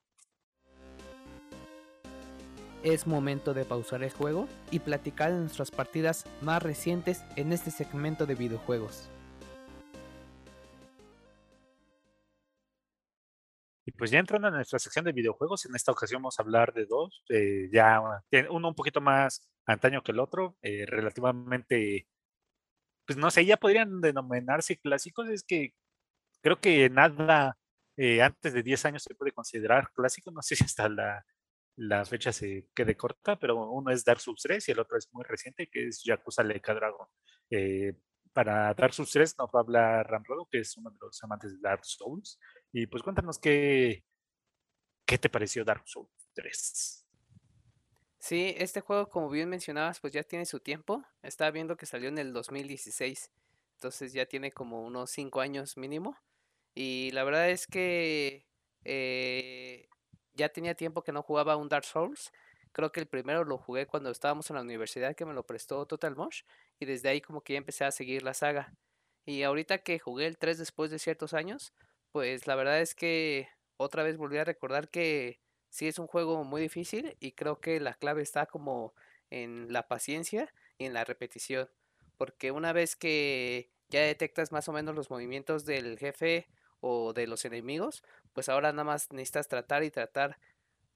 Es momento de pausar el juego y platicar de nuestras partidas más recientes en este segmento de videojuegos. Pues ya entrando en nuestra sección de videojuegos, en esta ocasión vamos a hablar de dos, eh, ya uno un poquito más antaño que el otro, eh, relativamente, pues no sé, ya podrían denominarse clásicos, es que creo que nada eh, antes de 10 años se puede considerar clásico, no sé si hasta la, la fecha se quede corta, pero uno es Dark Souls 3 y el otro es muy reciente, que es Yakuza Leica Dragon. para Dark Souls 3 nos va a hablar Ramrodo, que es uno de los amantes de Dark Souls. Y pues cuéntanos qué, qué te pareció Dark Souls 3. Sí, este juego, como bien mencionabas, pues ya tiene su tiempo. Estaba viendo que salió en el 2016. Entonces ya tiene como unos 5 años mínimo. Y la verdad es que eh, ya tenía tiempo que no jugaba un Dark Souls. Creo que el primero lo jugué cuando estábamos en la universidad que me lo prestó Total Mosh. Y desde ahí como que ya empecé a seguir la saga. Y ahorita que jugué el 3 después de ciertos años, pues la verdad es que otra vez volví a recordar que sí es un juego muy difícil y creo que la clave está como en la paciencia y en la repetición. Porque una vez que ya detectas más o menos los movimientos del jefe o de los enemigos, pues ahora nada más necesitas tratar y tratar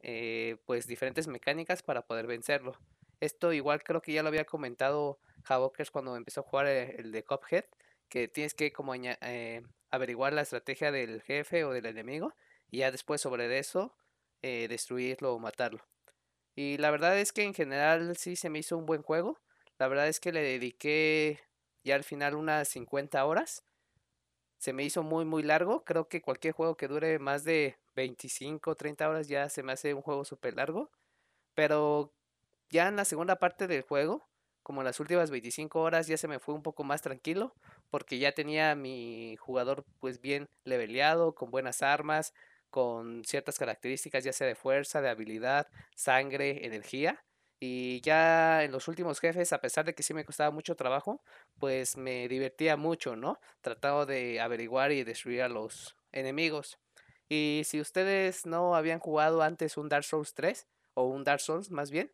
eh, pues diferentes mecánicas para poder vencerlo. Esto igual creo que ya lo había comentado Havokers cuando empezó a jugar eh, el de Cuphead, que tienes que como eh, averiguar la estrategia del jefe o del enemigo y ya después sobre eso eh, destruirlo o matarlo. Y la verdad es que en general sí se me hizo un buen juego. La verdad es que le dediqué ya al final unas 50 horas. Se me hizo muy, muy largo. Creo que cualquier juego que dure más de 25, 30 horas ya se me hace un juego súper largo. Pero ya en la segunda parte del juego, como las últimas 25 horas, ya se me fue un poco más tranquilo. Porque ya tenía mi jugador pues bien leveleado, con buenas armas, con ciertas características, ya sea de fuerza, de habilidad, sangre, energía. Y ya en los últimos jefes, a pesar de que sí me costaba mucho trabajo, pues me divertía mucho, ¿no? Trataba de averiguar y destruir a los enemigos. Y si ustedes no habían jugado antes un Dark Souls 3, o un Dark Souls más bien,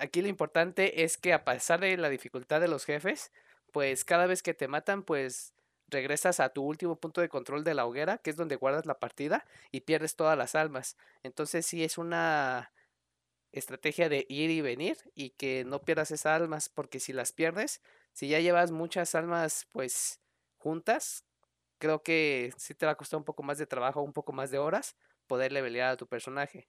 aquí lo importante es que a pesar de la dificultad de los jefes, pues cada vez que te matan, pues regresas a tu último punto de control de la hoguera, que es donde guardas la partida, y pierdes todas las almas. Entonces sí es una estrategia de ir y venir y que no pierdas esas almas, porque si las pierdes, si ya llevas muchas almas pues juntas, creo que sí te va a costar un poco más de trabajo, un poco más de horas poder levelear a tu personaje.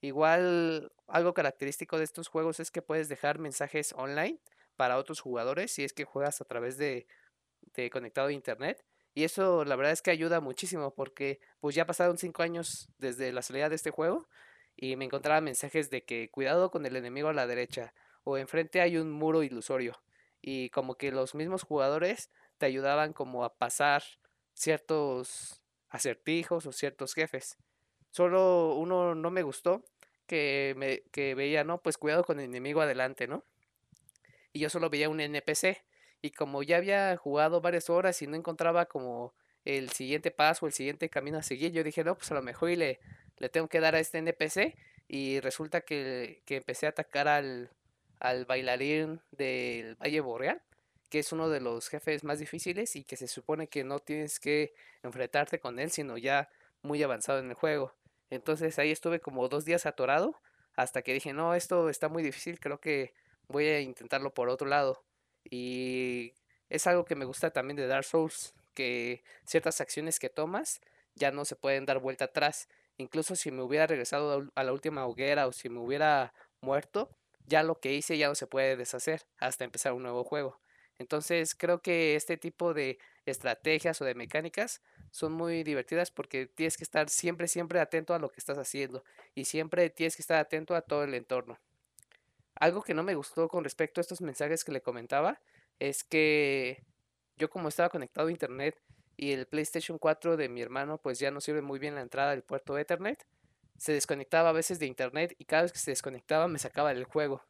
Igual algo característico de estos juegos es que puedes dejar mensajes online para otros jugadores si es que juegas a través de este, conectado a internet. Y eso la verdad es que ayuda muchísimo porque pues ya pasaron cinco años desde la salida de este juego y me encontraba mensajes de que cuidado con el enemigo a la derecha o enfrente hay un muro ilusorio y como que los mismos jugadores te ayudaban como a pasar ciertos acertijos o ciertos jefes. Solo uno no me gustó que me que veía, no, pues cuidado con el enemigo adelante, ¿no? Y yo solo veía un NPC y como ya había jugado varias horas y no encontraba como el siguiente paso, el siguiente camino a seguir, yo dije, no, pues a lo mejor y le, le tengo que dar a este NPC y resulta que, que empecé a atacar al, al bailarín del Valle Boreal, que es uno de los jefes más difíciles y que se supone que no tienes que enfrentarte con él, sino ya muy avanzado en el juego. Entonces ahí estuve como dos días atorado hasta que dije, no, esto está muy difícil, creo que voy a intentarlo por otro lado. Y es algo que me gusta también de Dark Souls, que ciertas acciones que tomas ya no se pueden dar vuelta atrás. Incluso si me hubiera regresado a la última hoguera o si me hubiera muerto, ya lo que hice ya no se puede deshacer hasta empezar un nuevo juego. Entonces creo que este tipo de estrategias o de mecánicas son muy divertidas porque tienes que estar siempre, siempre atento a lo que estás haciendo y siempre tienes que estar atento a todo el entorno. Algo que no me gustó con respecto a estos mensajes que le comentaba es que yo como estaba conectado a internet y el PlayStation 4 de mi hermano pues ya no sirve muy bien la entrada del puerto Ethernet, se desconectaba a veces de internet y cada vez que se desconectaba me sacaba del juego.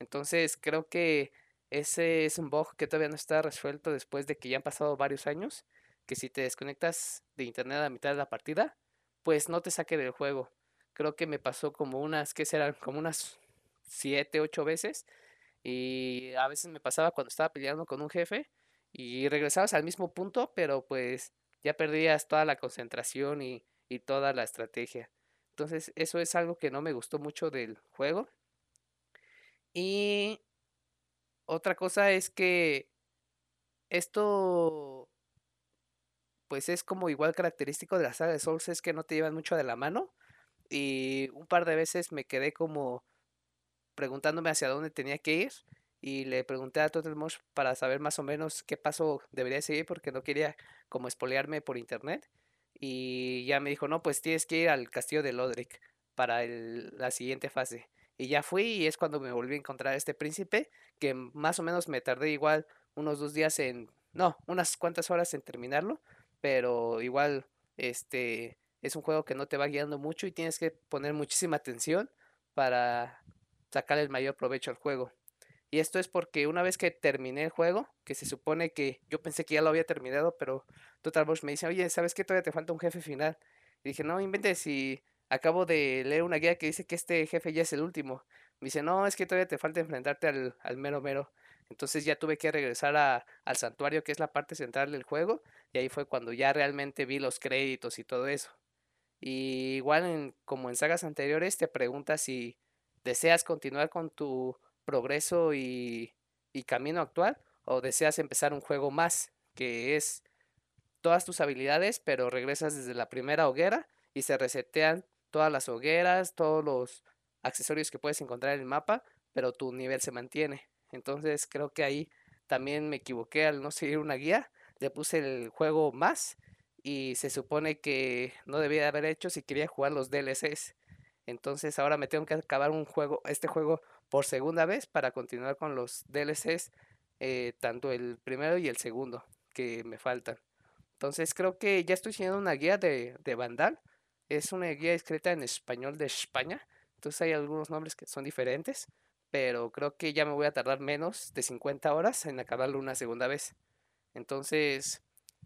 Entonces creo que ese es un bug que todavía no está resuelto después de que ya han pasado varios años, que si te desconectas de internet a mitad de la partida, pues no te saque del juego. Creo que me pasó como unas, ¿qué serán? Como unas siete, ocho veces. Y a veces me pasaba cuando estaba peleando con un jefe y regresabas al mismo punto, pero pues ya perdías toda la concentración y, y toda la estrategia. Entonces eso es algo que no me gustó mucho del juego. Y otra cosa es que esto pues es como igual característico de la saga de Souls es que no te llevan mucho de la mano y un par de veces me quedé como preguntándome hacia dónde tenía que ir y le pregunté a Total Mosh para saber más o menos qué paso debería seguir porque no quería como espolearme por internet y ya me dijo, no, pues tienes que ir al castillo de Lodric para la siguiente fase. Y ya fui y es cuando me volví a encontrar a este príncipe que más o menos me tardé igual unos dos días en, no, unas cuantas horas en terminarlo, pero igual este es un juego que no te va guiando mucho y tienes que poner muchísima atención para sacar el mayor provecho al juego. Y esto es porque una vez que terminé el juego, que se supone que yo pensé que ya lo había terminado, pero Total Bosch me dice, oye, ¿sabes qué? Todavía te falta un jefe final. Y dije, no, inventes si acabo de leer una guía que dice que este jefe ya es el último. Me dice, no, es que todavía te falta enfrentarte al, al mero mero. Entonces ya tuve que regresar a, al santuario, que es la parte central del juego, y ahí fue cuando ya realmente vi los créditos y todo eso. Y igual como en sagas anteriores te preguntas si ¿Deseas continuar con tu progreso y, camino actual? ¿O deseas empezar un juego más que es todas tus habilidades, pero regresas desde la primera hoguera y se resetean todas las hogueras, todos los accesorios que puedes encontrar en el mapa, pero tu nivel se mantiene. Entonces creo que ahí también me equivoqué al no seguir una guía. Le puse el juego más y se supone que no debía haber hecho si quería jugar los DLCs. Entonces ahora me tengo que acabar un juego, este juego por segunda vez para continuar con los DLCs, eh, tanto el primero y el segundo que me faltan. Entonces creo que ya estoy siguiendo una guía de, de Vandal. Es una guía escrita en español de España. Entonces hay algunos nombres que son diferentes. Pero creo que ya me voy a tardar menos de 50 horas en acabarlo una segunda vez. Entonces,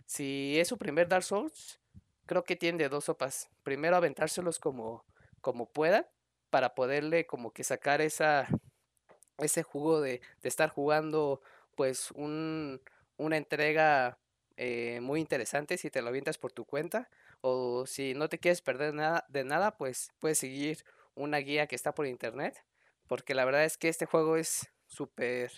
si es su primer Dark Souls, creo que tiene dos sopas. Primero aventárselos como, como puedan para poderle como que sacar esa, ese jugo de, de estar jugando pues un, una entrega eh, muy interesante si te lo avientas por tu cuenta o si no te quieres perder nada de nada pues puedes seguir una guía que está por internet porque la verdad es que este juego es súper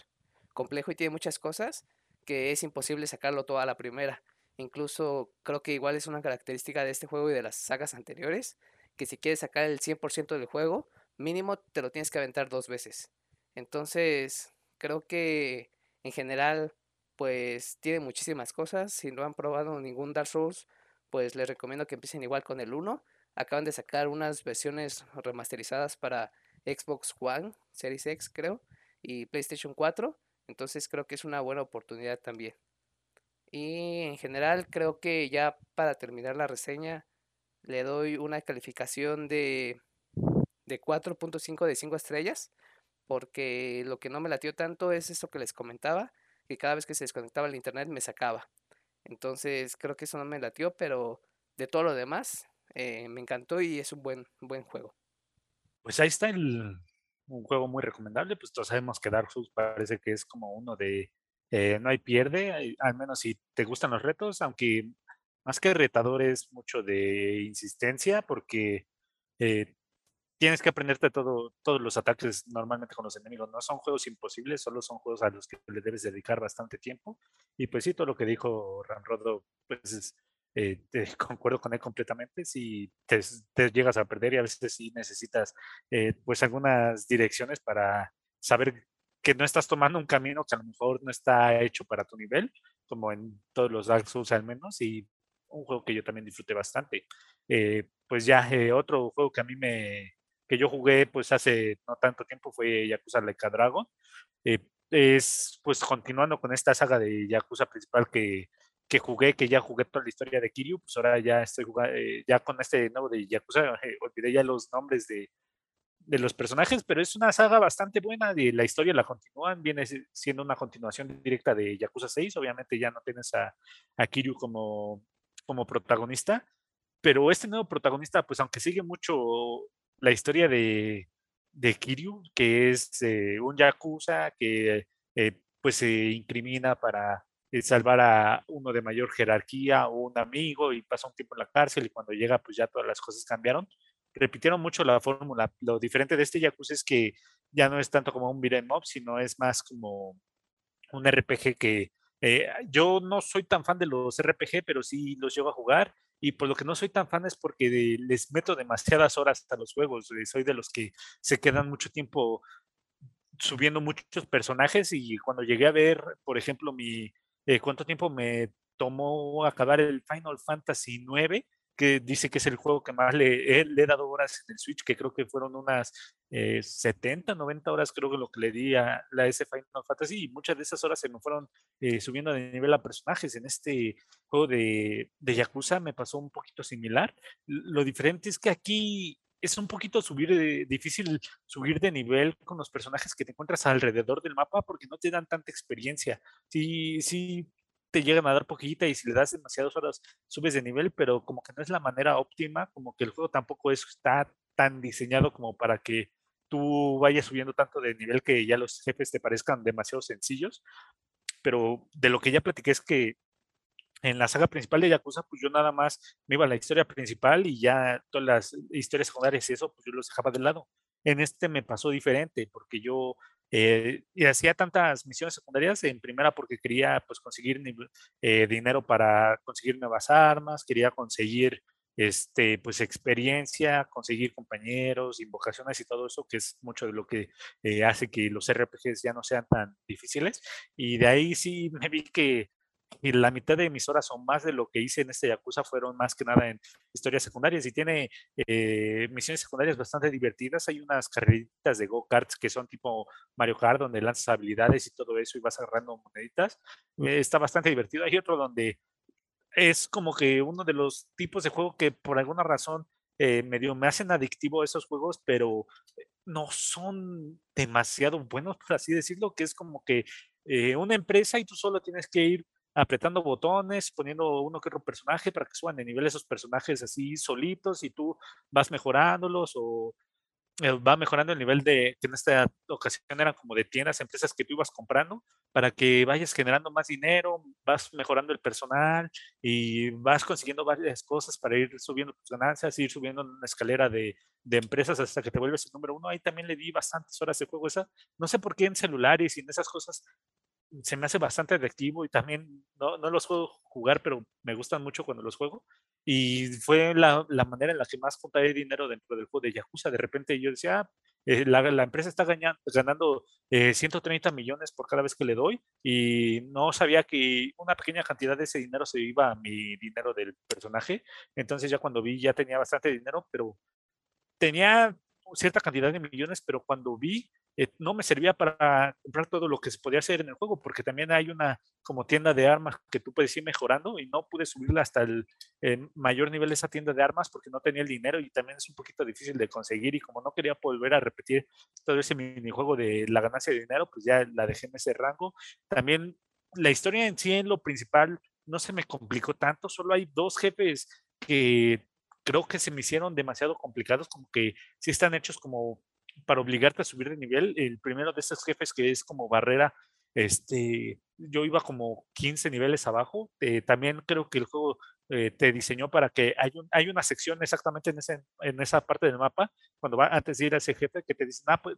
complejo y tiene muchas cosas que es imposible sacarlo todo a la primera incluso creo que igual es una característica de este juego y de las sagas anteriores que si quieres sacar el 100% del juego mínimo te lo tienes que aventar dos veces entonces creo que en general pues tiene muchísimas cosas. Si no han probado ningún Dark Souls, pues les recomiendo que empiecen igual con el 1. Acaban de sacar unas versiones remasterizadas para Xbox One, Series X creo, y PlayStation 4. Entonces creo que es una buena oportunidad también. Y en general creo que ya para terminar la reseña le doy una calificación de, de 4.5 de 5 estrellas. Porque lo que no me latió tanto es eso que les comentaba que cada vez que se desconectaba el internet me sacaba. Entonces creo que eso no me latió, pero de todo lo demás eh, me encantó y es un buen, buen juego. Pues ahí está el, un juego muy recomendable, pues todos sabemos que Dark Souls parece que es como uno de eh, no hay pierde, al menos si te gustan los retos, aunque más que retador es mucho de insistencia porque eh, tienes que aprenderte todo, todos los ataques normalmente con los enemigos. No son juegos imposibles, solo son juegos a los que le debes dedicar bastante tiempo. Y pues sí, todo lo que dijo Ramrodo, pues eh, concuerdo con él completamente. Si te, llegas a perder y a veces sí necesitas eh, pues algunas direcciones para saber que no estás tomando un camino que a lo mejor no está hecho para tu nivel, como en todos los Dark Souls al menos, y un juego que yo también disfruté bastante. Eh, pues ya otro juego que a mí me, que yo jugué pues hace no tanto tiempo fue Yakuza Like Dragon. Eh, es pues continuando con esta saga de Yakuza principal que, que jugué, que ya jugué toda la historia de Kiryu, pues ahora ya estoy jugando, eh, ya con este nuevo de Yakuza, eh, olvidé ya los nombres de, de los personajes, pero es una saga bastante buena y la historia la continúan, viene siendo una continuación directa de Yakuza 6, obviamente ya no tienes a, a Kiryu como, como protagonista, pero este nuevo protagonista, pues aunque sigue mucho la historia de, de Kiryu, que es eh, un yakuza que eh, pues se incrimina para eh, salvar a uno de mayor jerarquía o un amigo y pasa un tiempo en la cárcel y cuando llega pues ya todas las cosas cambiaron. Repitieron mucho la fórmula. Lo diferente de este yakuza es que ya no es tanto como un beat'em up, sino es más como un RPG que yo no soy tan fan de los RPG, pero sí los llevo a jugar y por lo que no soy tan fan es porque les meto demasiadas horas a los juegos. Eh, soy de los que se quedan mucho tiempo subiendo muchos personajes y cuando llegué a ver, por ejemplo, mi eh, cuánto tiempo me tomó acabar el Final Fantasy IX, que dice que es el juego que más le, he dado horas en el Switch, que creo que fueron unas 70, eh, 90 horas, creo que lo que le di a la S Final Fantasy, y muchas de esas horas se me fueron eh, subiendo de nivel a personajes. En este juego de, de Yakuza me pasó un poquito similar. Lo diferente es que aquí es un poquito subir difícil subir de nivel con los personajes que te encuentras alrededor del mapa porque no te dan tanta experiencia. Sí, sí te llegan a dar poquita y si le das demasiadas horas subes de nivel, pero como que no es la manera óptima, como que el juego tampoco está tan diseñado como para que tú vayas subiendo tanto de nivel que ya los jefes te parezcan demasiado sencillos. Pero de lo que ya platiqué es que en la saga principal de Yakuza, pues yo nada más me iba a la historia principal y ya todas las historias secundarias y eso, pues yo los dejaba de lado. En este me pasó diferente, porque yo eh, y hacía tantas misiones secundarias, en primera porque quería pues conseguir eh, dinero para conseguir nuevas armas, quería conseguir este, pues experiencia, conseguir compañeros, invocaciones y todo eso, que es mucho de lo que eh, hace que los RPGs ya no sean tan difíciles. Y de ahí sí me vi que y la mitad de mis horas o más de lo que hice en este Yakuza fueron más que nada en historias secundarias y tiene eh, misiones secundarias bastante divertidas. Hay unas carreritas de go-karts que son tipo Mario Kart, donde lanzas habilidades y todo eso y vas agarrando moneditas. Eh, está bastante divertido. Hay otro donde es como que uno de los tipos de juego que por alguna razón eh, medio me hacen adictivo esos juegos, pero no son demasiado buenos, por así decirlo, que es como que una empresa y tú solo tienes que ir apretando botones, poniendo uno que otro personaje para que suban de nivel esos personajes así solitos y tú vas mejorándolos o eh, va mejorando el nivel de, que en esta ocasión eran como de tiendas, empresas que tú ibas comprando para que vayas generando más dinero, vas mejorando el personal y vas consiguiendo varias cosas para ir subiendo tus ganancias, ir subiendo una escalera de, de empresas hasta que te vuelves el número uno. Ahí también le di bastantes horas de juego esa. No sé por qué en celulares y en esas cosas se me hace bastante adictivo y también no, no los puedo jugar, pero me gustan mucho cuando los juego. Y fue la, la manera en la que más contaré dinero dentro del juego de Yakuza. De repente yo decía, ah, eh, la, la, empresa está ganando, ganando eh, 130 millones por cada vez que le doy y no sabía que una pequeña cantidad de ese dinero se iba a mi dinero del personaje. Entonces ya cuando vi ya tenía bastante dinero, pero tenía cierta cantidad de millones, pero cuando vi eh, no me servía para comprar todo lo que se podía hacer en el juego, porque también hay una como tienda de armas que tú puedes ir mejorando y no pude subirla hasta el mayor nivel de esa tienda de armas porque no tenía el dinero y también es un poquito difícil de conseguir y como no quería volver a repetir todo ese minijuego de la ganancia de dinero, pues ya la dejé en ese rango. También la historia en sí, en lo principal, no se me complicó tanto, solo hay dos jefes que creo que se me hicieron demasiado complicados, como que sí están hechos como para obligarte a subir de nivel. El primero de estos jefes que es como barrera, este, yo iba como 15 niveles abajo. Eh, también creo que el juego eh, te diseñó para que hay, un, hay una sección exactamente en, ese, en esa parte del mapa, cuando va antes de ir a ese jefe, que te dicen, ah, pues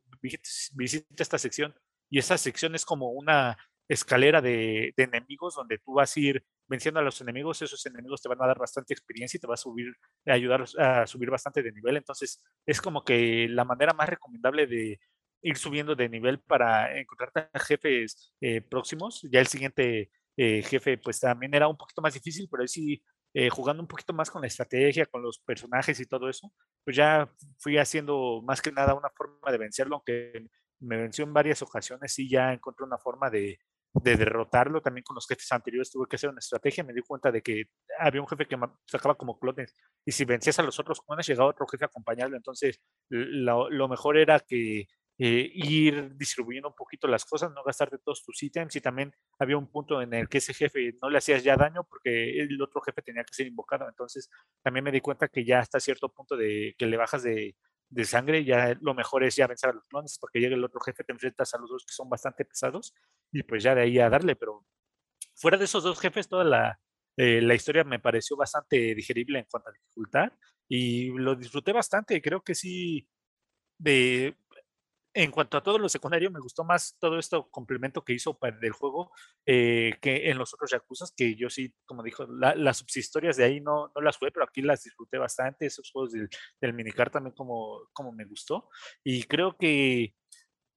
visita esta sección. Y esa sección es como una escalera de, enemigos donde tú vas a ir venciendo a los enemigos, esos enemigos te van a dar bastante experiencia y te va a subir, a ayudar a subir bastante de nivel. Entonces, es como que la manera más recomendable de ir subiendo de nivel para encontrar jefes eh, próximos. Ya el siguiente eh, jefe, pues también era un poquito más difícil, pero sí, eh, jugando un poquito más con la estrategia, con los personajes y todo eso, pues ya fui haciendo más que nada una forma de vencerlo, aunque me venció en varias ocasiones y ya encontré una forma de, de derrotarlo. También con los jefes anteriores tuve que hacer una estrategia. Me di cuenta de que había un jefe que sacaba como clones y si vencías a los otros clones llegaba otro jefe a acompañarlo. Entonces lo, mejor era que eh, ir distribuyendo un poquito las cosas, no gastarte todos tus ítems y también había un punto en el que ese jefe no le hacías ya daño porque el otro jefe tenía que ser invocado. Entonces también me di cuenta que ya hasta cierto punto de que le bajas de, de sangre, ya lo mejor es ya vencer a los clones, porque llega el otro jefe, te enfrentas a los dos que son bastante pesados, y pues ya de ahí a darle, pero fuera de esos dos jefes, toda la, eh, la historia me pareció bastante digerible en cuanto a dificultad, y lo disfruté bastante, creo que sí, de, en cuanto a todo lo secundario, me gustó más todo esto complemento que hizo para el juego eh, que en los otros Yakuza, que yo sí, como dijo, las subhistorias de ahí no, no las jugué, pero aquí las disfruté bastante, esos juegos del, del minicar también como, como me gustó. Y creo que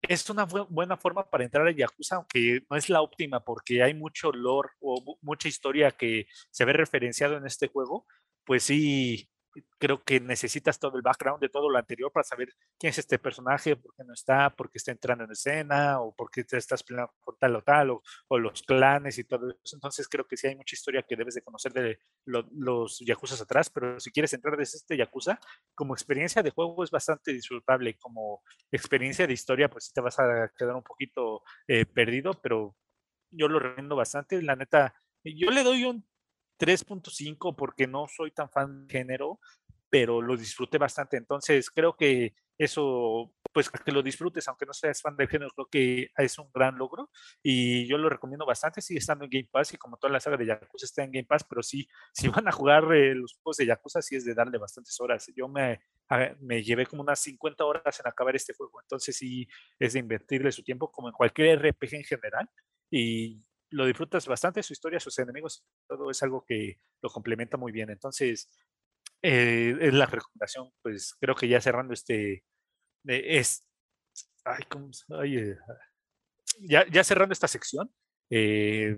es una buena forma para entrar a Yakuza, aunque no es la óptima porque hay mucho lore o mucha historia que se ve referenciado en este juego, pues sí, creo que necesitas todo el background de todo lo anterior para saber quién es este personaje, por qué no está, por qué está entrando en escena, o por qué te estás peleando con tal o tal, o, los clanes y todo eso. Entonces creo que sí hay mucha historia que debes de conocer de los Yakuza atrás, pero si quieres entrar desde este Yakuza, como experiencia de juego es bastante disfrutable, como experiencia de historia, pues sí te vas a quedar un poquito eh, perdido, pero yo lo recomiendo bastante. La neta, yo le doy un 3.5 porque no soy tan fan de género, pero lo disfruté bastante. Entonces creo que eso, pues que lo disfrutes, aunque no seas fan del género, creo que es un gran logro y yo lo recomiendo bastante. Sigue estando en Game Pass y como toda la saga de Yakuza está en Game Pass, pero sí, si van a jugar eh, los juegos de Yakuza, sí es de darle bastantes horas. Yo me, me llevé como unas 50 horas en acabar este juego, entonces sí es de invertirle su tiempo como en cualquier RPG en general. Y lo disfrutas bastante, su historia, sus enemigos, todo es algo que lo complementa muy bien. Entonces, eh, es la recomendación, pues creo que ya cerrando este, eh, es, ay, ¿cómo ay, eh, ya, ya cerrando esta sección, eh,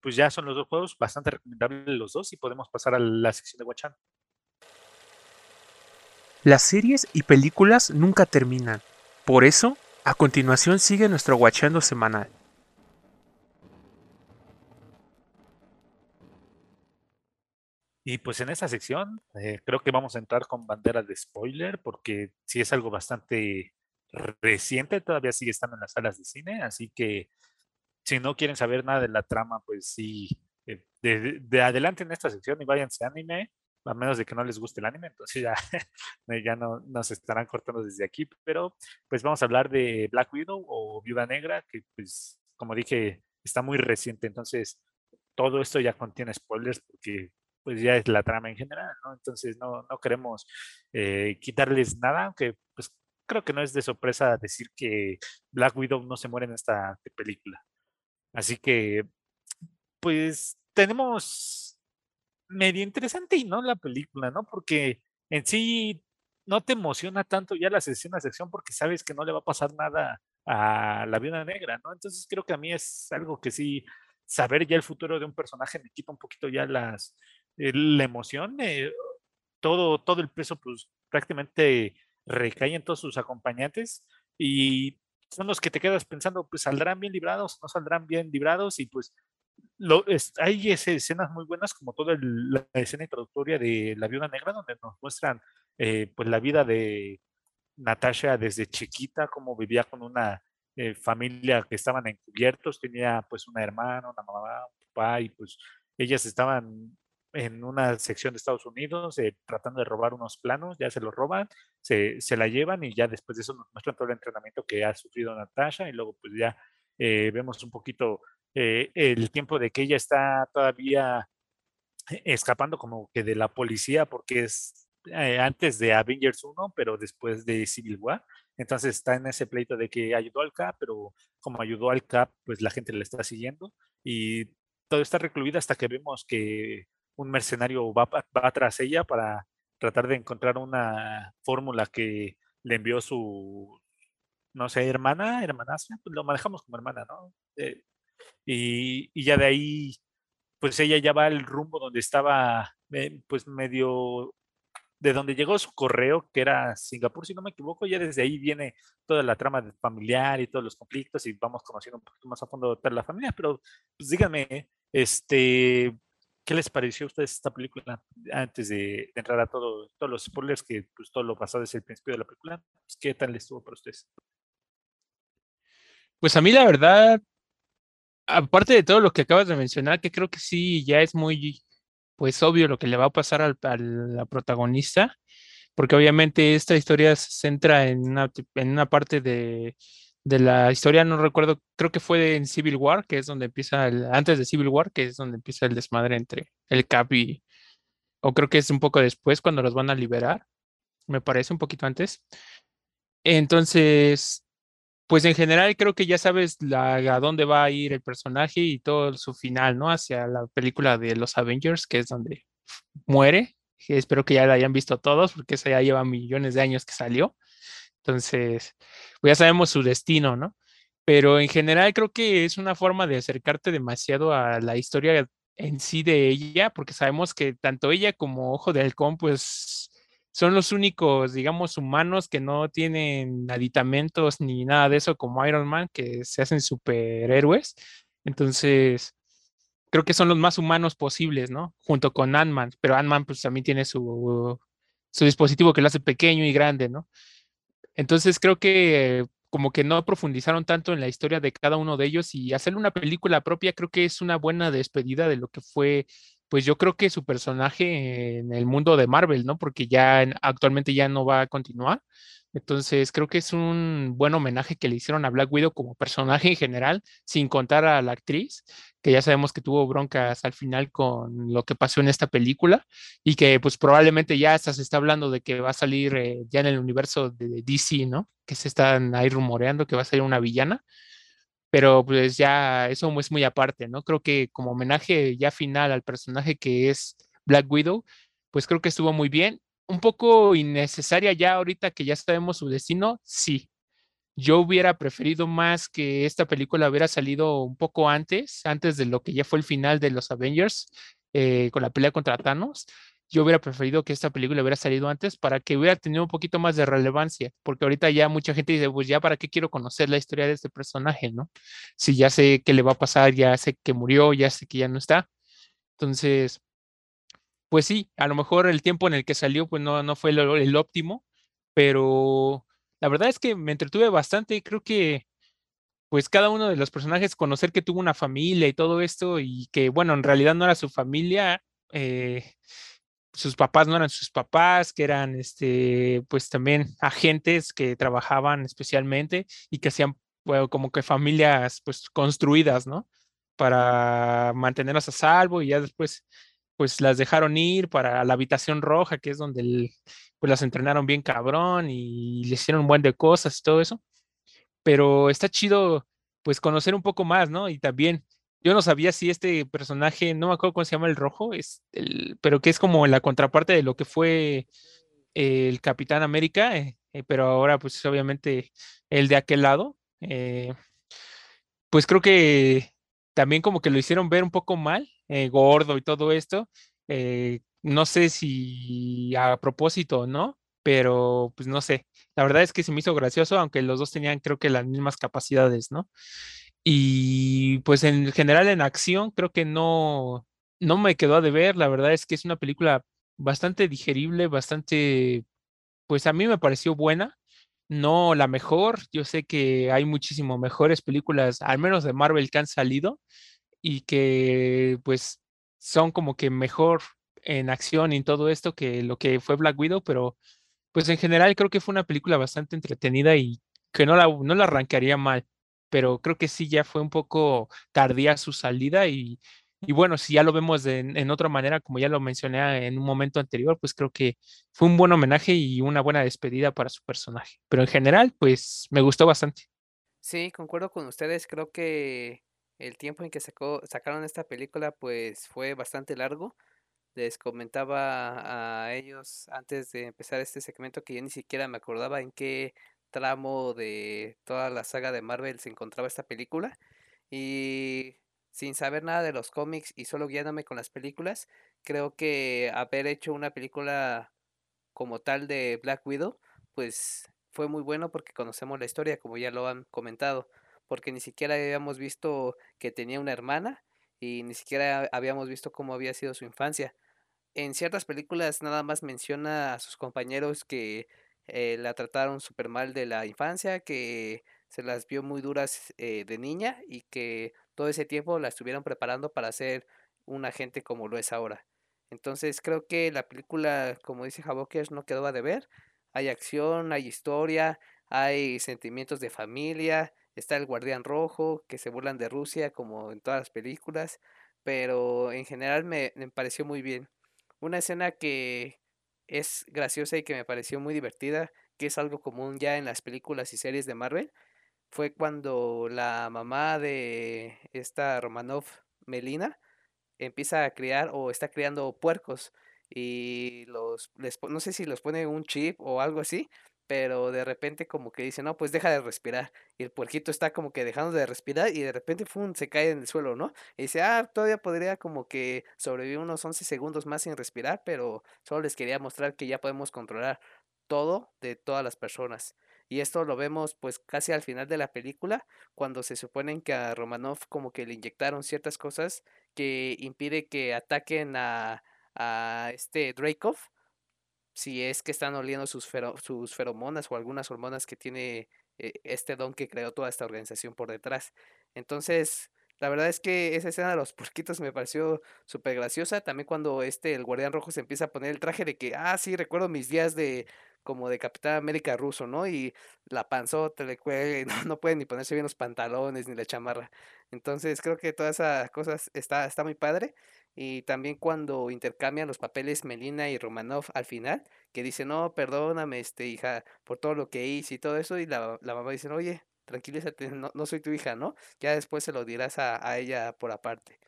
pues ya son los dos juegos bastante recomendables los dos y podemos pasar a la sección de Watchan. Las series y películas nunca terminan. Por eso, a continuación sigue nuestro Guachando semanal. Y pues en esta sección eh, creo que vamos a entrar con banderas de spoiler porque sí es algo bastante reciente, todavía sigue estando en las salas de cine, así que si no quieren saber nada de la trama, pues sí, eh, de, de adelante en esta sección y váyanse a anime, a menos de que no les guste el anime, entonces ya, ya no nos estarán cortando desde aquí, pero pues vamos a hablar de Black Widow o Viuda Negra, que pues como dije, está muy reciente, entonces todo esto ya contiene spoilers porque pues ya es la trama en general, ¿no? Entonces no, no queremos eh, quitarles nada, aunque pues creo que no es de sorpresa decir que Black Widow no se muere en esta película. Así que, pues tenemos medio interesante y no la película, ¿no? Porque en sí no te emociona tanto ya la sección a sección porque sabes que no le va a pasar nada a la viuda negra, ¿no? Entonces creo que a mí es algo que sí, saber ya el futuro de un personaje me quita un poquito ya las, eh, la emoción, eh, todo, todo el peso pues prácticamente recae en todos sus acompañantes y son los que te quedas pensando, pues saldrán bien librados, no saldrán bien librados y pues lo, es- hay escenas muy buenas como toda el- la escena introductoria de La Viuda Negra donde nos muestran eh, pues la vida de Natasha desde chiquita, cómo vivía con una eh, familia que estaban encubiertos, tenía pues una hermana, una mamá, un papá y pues ellas estaban en una sección de Estados Unidos eh, tratando de robar unos planos, ya se los roban, se, se la llevan y ya después de eso nos muestran todo el entrenamiento que ha sufrido Natasha y luego pues ya eh, vemos un poquito eh, el tiempo de que ella está todavía escapando como que de la policía porque es eh, antes de Avengers 1, pero después de Civil War. Entonces está en ese pleito de que ayudó al Cap, pero como ayudó al Cap, pues la gente le está siguiendo y todo está recluida hasta que vemos que un mercenario va, va tras ella para tratar de encontrar una fórmula que le envió su, no sé, hermana, hermanastra, pues lo manejamos como hermana, ¿no? Eh, y, y ya de ahí pues ella ya va al rumbo donde estaba, eh, pues medio, de donde llegó su correo, que era Singapur, si no me equivoco, ya desde ahí viene toda la trama de- familiar y todos los conflictos y vamos conociendo un poquito más a fondo toda la familia, pero pues díganme, este, ¿qué les pareció a ustedes esta película antes de, entrar a todo, todos los spoilers que pues todo lo pasado desde el principio de la película? Pues, ¿Qué tal estuvo para ustedes? Pues a mí la verdad, aparte de todo lo que acabas de mencionar, que creo que sí, ya es muy, pues obvio lo que le va a pasar al, a la protagonista, porque obviamente esta historia se centra en una, en una parte de, de la historia, no recuerdo, creo que fue en Civil War, que es donde empieza, el, antes de Civil War, que es donde empieza el desmadre entre el Cap y, o creo que es un poco después cuando los van a liberar, me parece un poquito antes. Entonces, pues en general creo que ya sabes la, a dónde va a ir el personaje y todo su final, ¿no? Hacia la película de los Avengers, que es donde muere. espero que ya la hayan visto todos, porque esa ya lleva millones de años que salió. Entonces, pues ya sabemos su destino, ¿no? Pero en general creo que es una forma de acercarte demasiado a la historia en sí de ella, porque sabemos que tanto ella como Ojo de Halcón, pues son los únicos, digamos, humanos que no tienen aditamentos ni nada de eso como Iron Man, que se hacen superhéroes. Entonces, creo que son los más humanos posibles, ¿no? Junto con Ant-Man, pero Ant-Man pues también tiene su, su dispositivo que lo hace pequeño y grande, ¿no? Entonces creo que como que no profundizaron tanto en la historia de cada uno de ellos y hacerle una película propia creo que es una buena despedida de lo que fue, pues yo creo que su personaje en el mundo de Marvel, ¿no? Porque ya en- actualmente ya no va a continuar. Entonces creo que es un buen homenaje que le hicieron a Black Widow como personaje en general, sin contar a la actriz, que ya sabemos que tuvo broncas al final con lo que pasó en esta película y que pues probablemente ya hasta se está hablando de que va a salir eh, ya en el universo de DC, ¿no? Que se están ahí rumoreando que va a salir una villana, pero pues ya eso es muy aparte, ¿no? Creo que como homenaje ya final al personaje que es Black Widow, pues creo que estuvo muy bien. Un poco innecesaria ya ahorita que ya sabemos su destino, sí. Yo hubiera preferido más que esta película hubiera salido un poco antes, antes de lo que ya fue el final de los Avengers, eh, con la pelea contra Thanos. Yo hubiera preferido que esta película hubiera salido antes para que hubiera tenido un poquito más de relevancia, porque ahorita ya mucha gente dice, pues ya para qué quiero conocer la historia de este personaje, ¿no? Si ya sé qué le va a pasar, ya sé que murió, ya sé que ya no está. Entonces, pues sí, a lo mejor el tiempo en el que salió pues no, no fue el, el óptimo, pero la verdad es que me entretuve bastante. Creo que pues cada uno de los personajes, conocer que tuvo una familia y todo esto, y que bueno, en realidad no era su familia, eh, sus papás no eran sus papás, que eran este, pues también agentes que trabajaban especialmente y que hacían bueno, como que familias pues construidas, ¿no? Para mantenerlas a salvo y ya después pues las dejaron ir para la habitación roja, que es donde el, pues las entrenaron bien cabrón y le hicieron un buen de cosas y todo eso. Pero está chido pues conocer un poco más, ¿no? Y también yo no sabía si este personaje, no me acuerdo cómo se llama el rojo, es el, pero que es como la contraparte de lo que fue el Capitán América, eh, eh, pero ahora pues obviamente el de aquel lado. Eh, pues creo que también como que lo hicieron ver un poco mal, gordo y todo esto. no sé si a propósito o no, pero pues no sé. La verdad es que se me hizo gracioso, aunque los dos tenían creo que las mismas capacidades, ¿no? Y pues en general en acción creo que no, no me quedó a deber. La verdad es que es una película bastante digerible, bastante, pues a mí me pareció buena. No la mejor. Yo sé que hay muchísimo mejores películas, al menos de Marvel, que han salido y que pues son como que mejor en acción y en todo esto que lo que fue Black Widow, pero pues en general creo que fue una película bastante entretenida y que no la, no la arrancaría mal pero creo que sí ya fue un poco tardía su salida y, bueno, si ya lo vemos en otra manera, como ya lo mencioné en un momento anterior, pues creo que fue un buen homenaje y una buena despedida para su personaje. Pero en general, pues me gustó bastante. Sí, concuerdo con ustedes. Creo que el tiempo en que sacó, sacaron esta película, pues fue bastante largo. Les comentaba a ellos antes de empezar este segmento que yo ni siquiera me acordaba en qué tramo de toda la saga de Marvel se encontraba esta película. Y sin saber nada de los cómics y solo guiándome con las películas, creo que haber hecho una película como tal de Black Widow, pues fue muy bueno porque conocemos la historia, como ya lo han comentado, porque ni siquiera habíamos visto que tenía una hermana y ni siquiera habíamos visto cómo había sido su infancia. En ciertas películas nada más menciona a sus compañeros que eh, la trataron súper mal de la infancia, que se las vio muy duras eh, de niña y que todo ese tiempo la estuvieron preparando para ser un agente como lo es ahora. Entonces creo que la película, como dice Javokers, no quedó a deber. Hay acción, hay historia, hay sentimientos de familia, está el guardián rojo, que se burlan de Rusia como en todas las películas, pero en general me pareció muy bien. Una escena que, es graciosa y que me pareció muy divertida, que es algo común ya en las películas y series de Marvel, fue cuando la mamá de esta Romanov, Melina, empieza a criar o está criando puercos y los no sé si los pone un chip o algo así, pero de repente como que dice, no, pues deja de respirar. Y el puerquito está como que dejando de respirar y de repente ¡fum! se cae en el suelo, ¿no? Y dice, ah, todavía podría como que sobrevivir unos 11 segundos más sin respirar, pero solo les quería mostrar que ya podemos controlar todo de todas las personas. Y esto lo vemos pues casi al final de la película, cuando se suponen que a Romanov como que le inyectaron ciertas cosas que impide que ataquen a, a este Dracov si es que están oliendo sus, sus feromonas o algunas hormonas que tiene eh, este don que creó toda esta organización por detrás. Entonces, la verdad es que esa escena de los porquitos me pareció súper graciosa. También cuando este, el guardián rojo se empieza a poner el traje de que, ah, sí, recuerdo mis días de como de Capitán América ruso, ¿no? Y la panzota le cuelga no, no puede ni ponerse bien los pantalones ni la chamarra. Entonces creo que todas esas cosas está, está muy padre. Y también cuando intercambian los papeles Melina y Romanov al final, que dice, no, perdóname, este, hija, por todo lo que hice y todo eso, y la, la mamá dice, oye, tranquilízate, no, no, soy tu hija, ¿no? Ya después se lo dirás a, a, ella por aparte.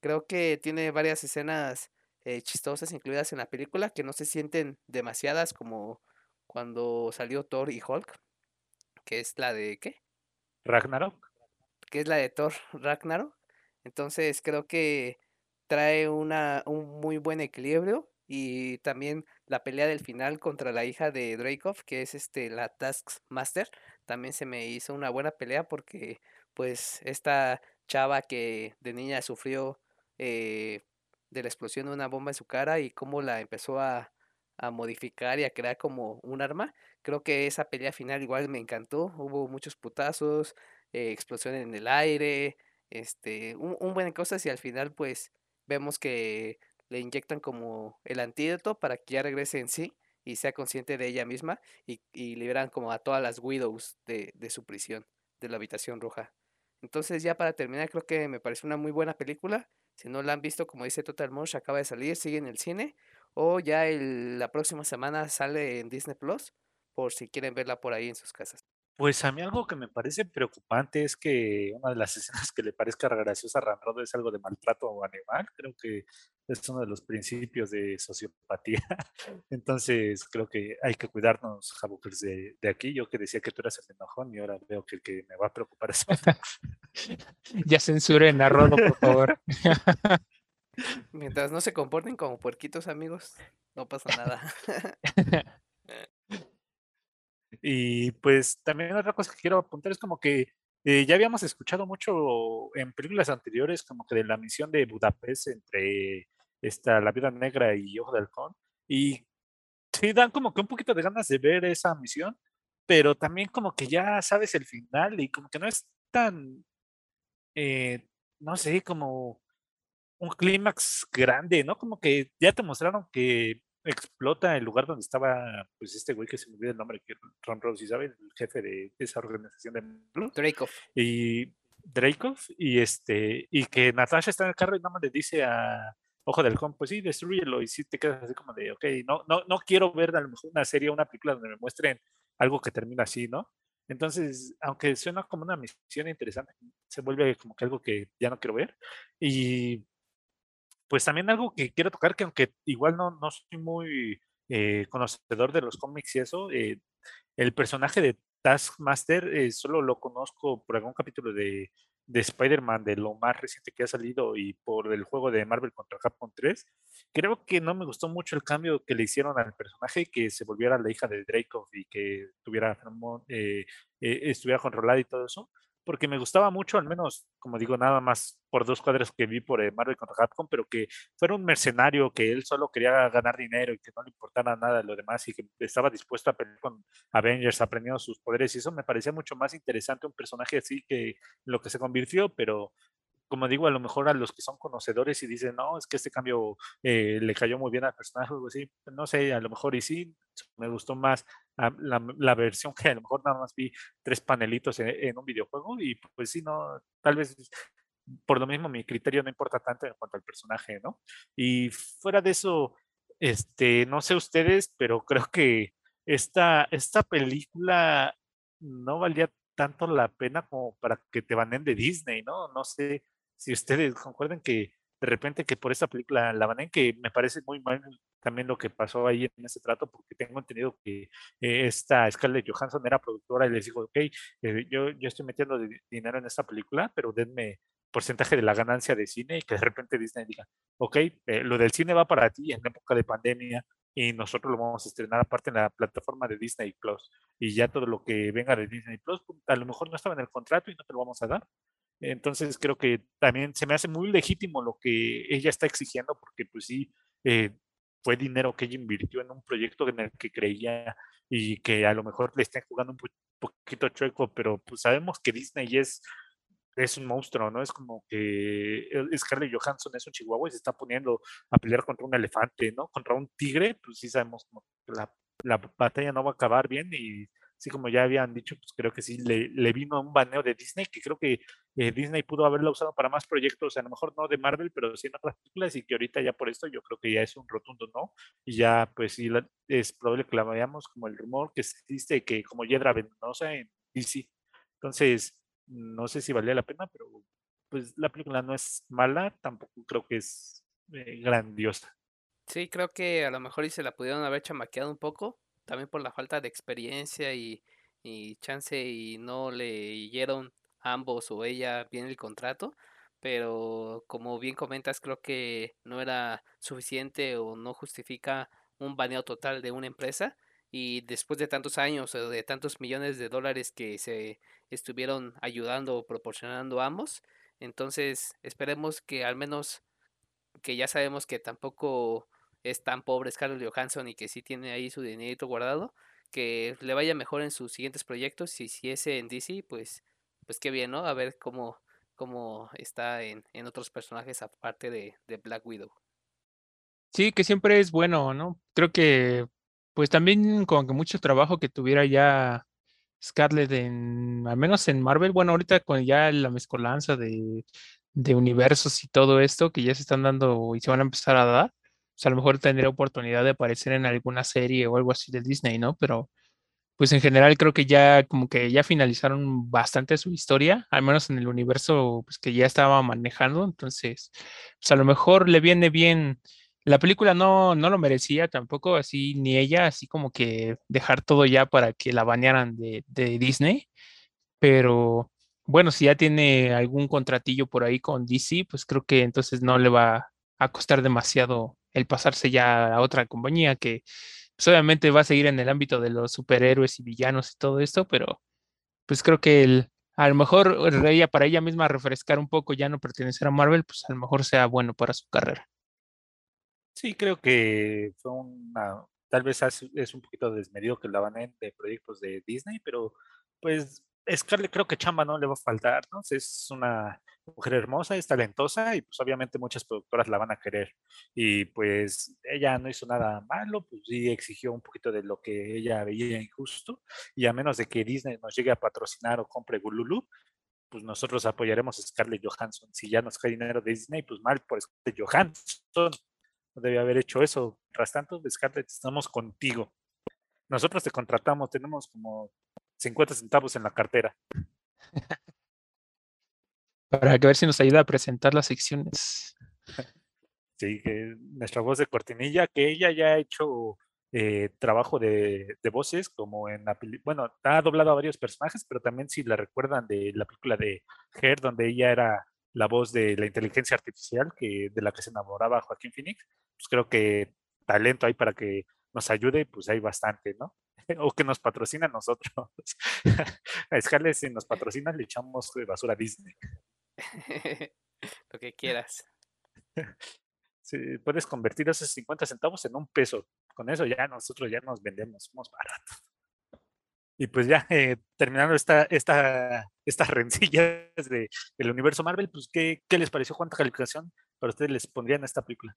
Creo que tiene varias escenas eh, chistosas incluidas en la película que no se sienten demasiadas como cuando salió Thor y Hulk, que es la de ¿qué? Ragnarok. Que es la de Thor Ragnarok. Entonces creo que trae una, un muy buen equilibrio y también la pelea del final contra la hija de Dracov, que es este la Taskmaster, también se me hizo una buena pelea porque pues esta chava que de niña sufrió eh, de la explosión de una bomba en su cara y cómo la empezó a, a modificar y a crear como un arma. Creo que esa pelea final igual me encantó. Hubo muchos putazos, eh, explosión en el aire, este, un, un buen de cosas y al final pues vemos que le inyectan como el antídoto para que ya regrese en sí y sea consciente de ella misma y, y liberan como a todas las widows de, de su prisión, de la habitación roja. Entonces ya para terminar creo que me parece una muy buena película. Si no la han visto, como dice Total Mosh, acaba de salir, sigue en el cine o ya la próxima semana sale en Disney Plus por si quieren verla por ahí en sus casas. Pues a mí algo que me parece preocupante es que una de las escenas que le parezca graciosa a Ramrod es algo de maltrato animal. Creo que es uno de los principios de sociopatía. Entonces creo que hay que cuidarnos, Jabukers, de, de aquí. Yo que decía que tú eras el enojón y ahora veo que el que me va a preocupar es ya censuren a Rodo, por favor. Mientras no se comporten como puerquitos, amigos, no pasa nada. Y pues también otra cosa que quiero apuntar es como que eh, ya habíamos escuchado mucho en películas anteriores como que de la misión de Budapest entre esta, La Vida Negra y Ojo de Halcón. Y sí dan como que un poquito de ganas de ver esa misión, pero también como que ya sabes el final y como que no es tan, eh, no sé, como un clímax grande, ¿no? Como que ya te mostraron que explota el lugar donde estaba, pues este güey que se me olvida el nombre, que Ron Rose, ¿sabe? El jefe de esa organización de. Dracov. Y Dracov, y este, y que Natasha está en el carro y nada más le dice a Ojo del Halcón, pues sí, destruyelo, y sí te quedas así como de, ok, no, no, no quiero ver a lo mejor una serie o una película donde me muestren algo que termina así, ¿no? Entonces, aunque suena como una misión interesante, se vuelve como que algo que ya no quiero ver. Y pues también algo que quiero tocar, que aunque igual no, no soy muy eh, conocedor de los cómics y eso, eh, el personaje de Taskmaster eh, solo lo conozco por algún capítulo de, de Spider-Man, de lo más reciente que ha salido y por el juego de Marvel contra Capcom 3. Creo que no me gustó mucho el cambio que le hicieron al personaje, que se volviera la hija de Dracov y que tuviera, estuviera controlada y todo eso porque me gustaba mucho, al menos, como digo, nada más por dos cuadros que vi por eh, Marvel contra Capcom, pero que fuera un mercenario, que él solo quería ganar dinero y que no le importara nada de lo demás y que estaba dispuesto a pelear con Avengers aprendiendo sus poderes. Y eso me parecía mucho más interesante un personaje así que lo que se convirtió, pero como digo, a lo mejor a los que son conocedores y dicen, no, es que este cambio eh, le cayó muy bien al personaje, o así, no sé, a lo mejor y sí, me gustó más la, la, versión que a lo mejor nada más vi tres panelitos en, un videojuego y pues sí, no, tal vez por lo mismo mi criterio no importa tanto en cuanto al personaje, ¿no? Y fuera de eso, este, no sé ustedes, pero creo que esta, esta película no valía tanto la pena como para que te banen de Disney, ¿no? No sé si ustedes concuerdan que de repente que por esta película la banen, que me parece muy mal también lo que pasó ahí en ese trato, porque tengo entendido que eh, esta Scarlett Johansson era productora y les dijo, ok, eh, yo, yo estoy metiendo dinero en esta película, pero denme porcentaje de la ganancia de cine y que de repente Disney diga, ok, eh, lo del cine va para ti en época de pandemia y nosotros lo vamos a estrenar aparte en la plataforma de Disney Plus y ya todo lo que venga de Disney Plus, a lo mejor no estaba en el contrato y no te lo vamos a dar. Entonces creo que también se me hace muy legítimo lo que ella está exigiendo porque pues sí, eh, fue dinero que ella invirtió en un proyecto en el que creía y que a lo mejor le estén jugando un poquito chueco, pero pues sabemos que Disney es, es un monstruo, ¿no? Es como que Scarlett Johansson es un chihuahua y se está poniendo a pelear contra un elefante, ¿no? Contra un tigre, pues sí sabemos que la, la batalla no va a acabar bien y así como ya habían dicho, pues creo que sí le, vino un baneo de Disney, que creo que eh, Disney pudo haberla usado para más proyectos, a lo mejor no de Marvel, pero sí en otras películas, y que ahorita ya por esto yo creo que ya es un rotundo no, y ya pues sí es probable que la veamos como el rumor que existe, que como Hiedra Venenosa en DC. Entonces, no sé si valía la pena, pero pues la película no es mala, tampoco creo que es eh, grandiosa. Sí, creo que a lo mejor y se la pudieron haber chamaqueado un poco, también por la falta de experiencia y, y chance y no leyeron ambos o ella bien el contrato, pero como bien comentas, creo que no era suficiente o no justifica un baneo total de una empresa y después de tantos años o de tantos millones de dólares que se estuvieron ayudando o proporcionando ambos, entonces esperemos que al menos que ya sabemos que tampoco es tan pobre Scarlett Johansson y que sí tiene ahí su dinerito guardado, que le vaya mejor en sus siguientes proyectos y si es en DC, pues, pues qué bien, ¿no? A ver cómo, cómo está en, en otros personajes aparte de, de Black Widow. Sí, que siempre es bueno, ¿no? Creo que, pues también con que mucho trabajo que tuviera ya Scarlett en, al menos en Marvel, bueno, ahorita con ya la mezcolanza de, de universos y todo esto que ya se están dando y se van a empezar a dar, pues a lo mejor tendría oportunidad de aparecer en alguna serie o algo así de Disney, ¿no? Pero pues en general creo que ya como que ya finalizaron bastante su historia, al menos en el universo pues, que ya estaba manejando, entonces pues a lo mejor le viene bien. La película no, no lo merecía tampoco, así ni ella, así como que dejar todo ya para que la banearan de, de Disney, pero bueno, si ya tiene algún contratillo por ahí con DC, pues creo que entonces no le va a costar demasiado el pasarse ya a otra compañía que pues obviamente va a seguir en el ámbito de los superhéroes y villanos y todo esto, pero pues creo que el, a lo mejor ella para ella misma refrescar un poco, ya no pertenecer a Marvel, pues a lo mejor sea bueno para su carrera. Sí, creo que fue una, tal vez es un poquito desmedido que la baneen de proyectos de Disney, pero pues Scarlett creo que chamba no le va a faltar, ¿no? Es una mujer hermosa, es talentosa y pues obviamente muchas productoras la van a querer. Y pues ella no hizo nada malo, pues sí exigió un poquito de lo que ella veía injusto y a menos de que Disney nos llegue a patrocinar o compre Gululu, pues nosotros apoyaremos a Scarlett Johansson. Si ya nos cae dinero de Disney, pues mal por Scarlett Johansson. No debe haber hecho eso. Tras tanto, Scarlett, estamos contigo. Nosotros te contratamos, tenemos como 50 centavos en la cartera. Para que ver si nos ayuda a presentar las secciones. Sí, nuestra voz de cortinilla, que ella ya ha hecho eh, trabajo de, de, voces, como en la bueno, ha doblado a varios personajes, pero también si la recuerdan de la película de Her, donde ella era la voz de la inteligencia artificial que, de la que se enamoraba Joaquín Phoenix, pues creo que talento hay para que nos ayude, pues hay bastante, ¿no? o que nos patrocina nosotros. a Scarlett, si nos patrocina, le echamos basura a Disney. Lo que quieras. Sí, puedes convertir esos 50 centavos en un peso. Con eso ya nosotros ya nos vendemos, somos baratos. Y pues ya eh, terminando esta, esta, estas rencillas de, del universo Marvel, pues ¿qué, ¿qué les pareció? ¿Cuánta calificación para ustedes les pondrían a esta película?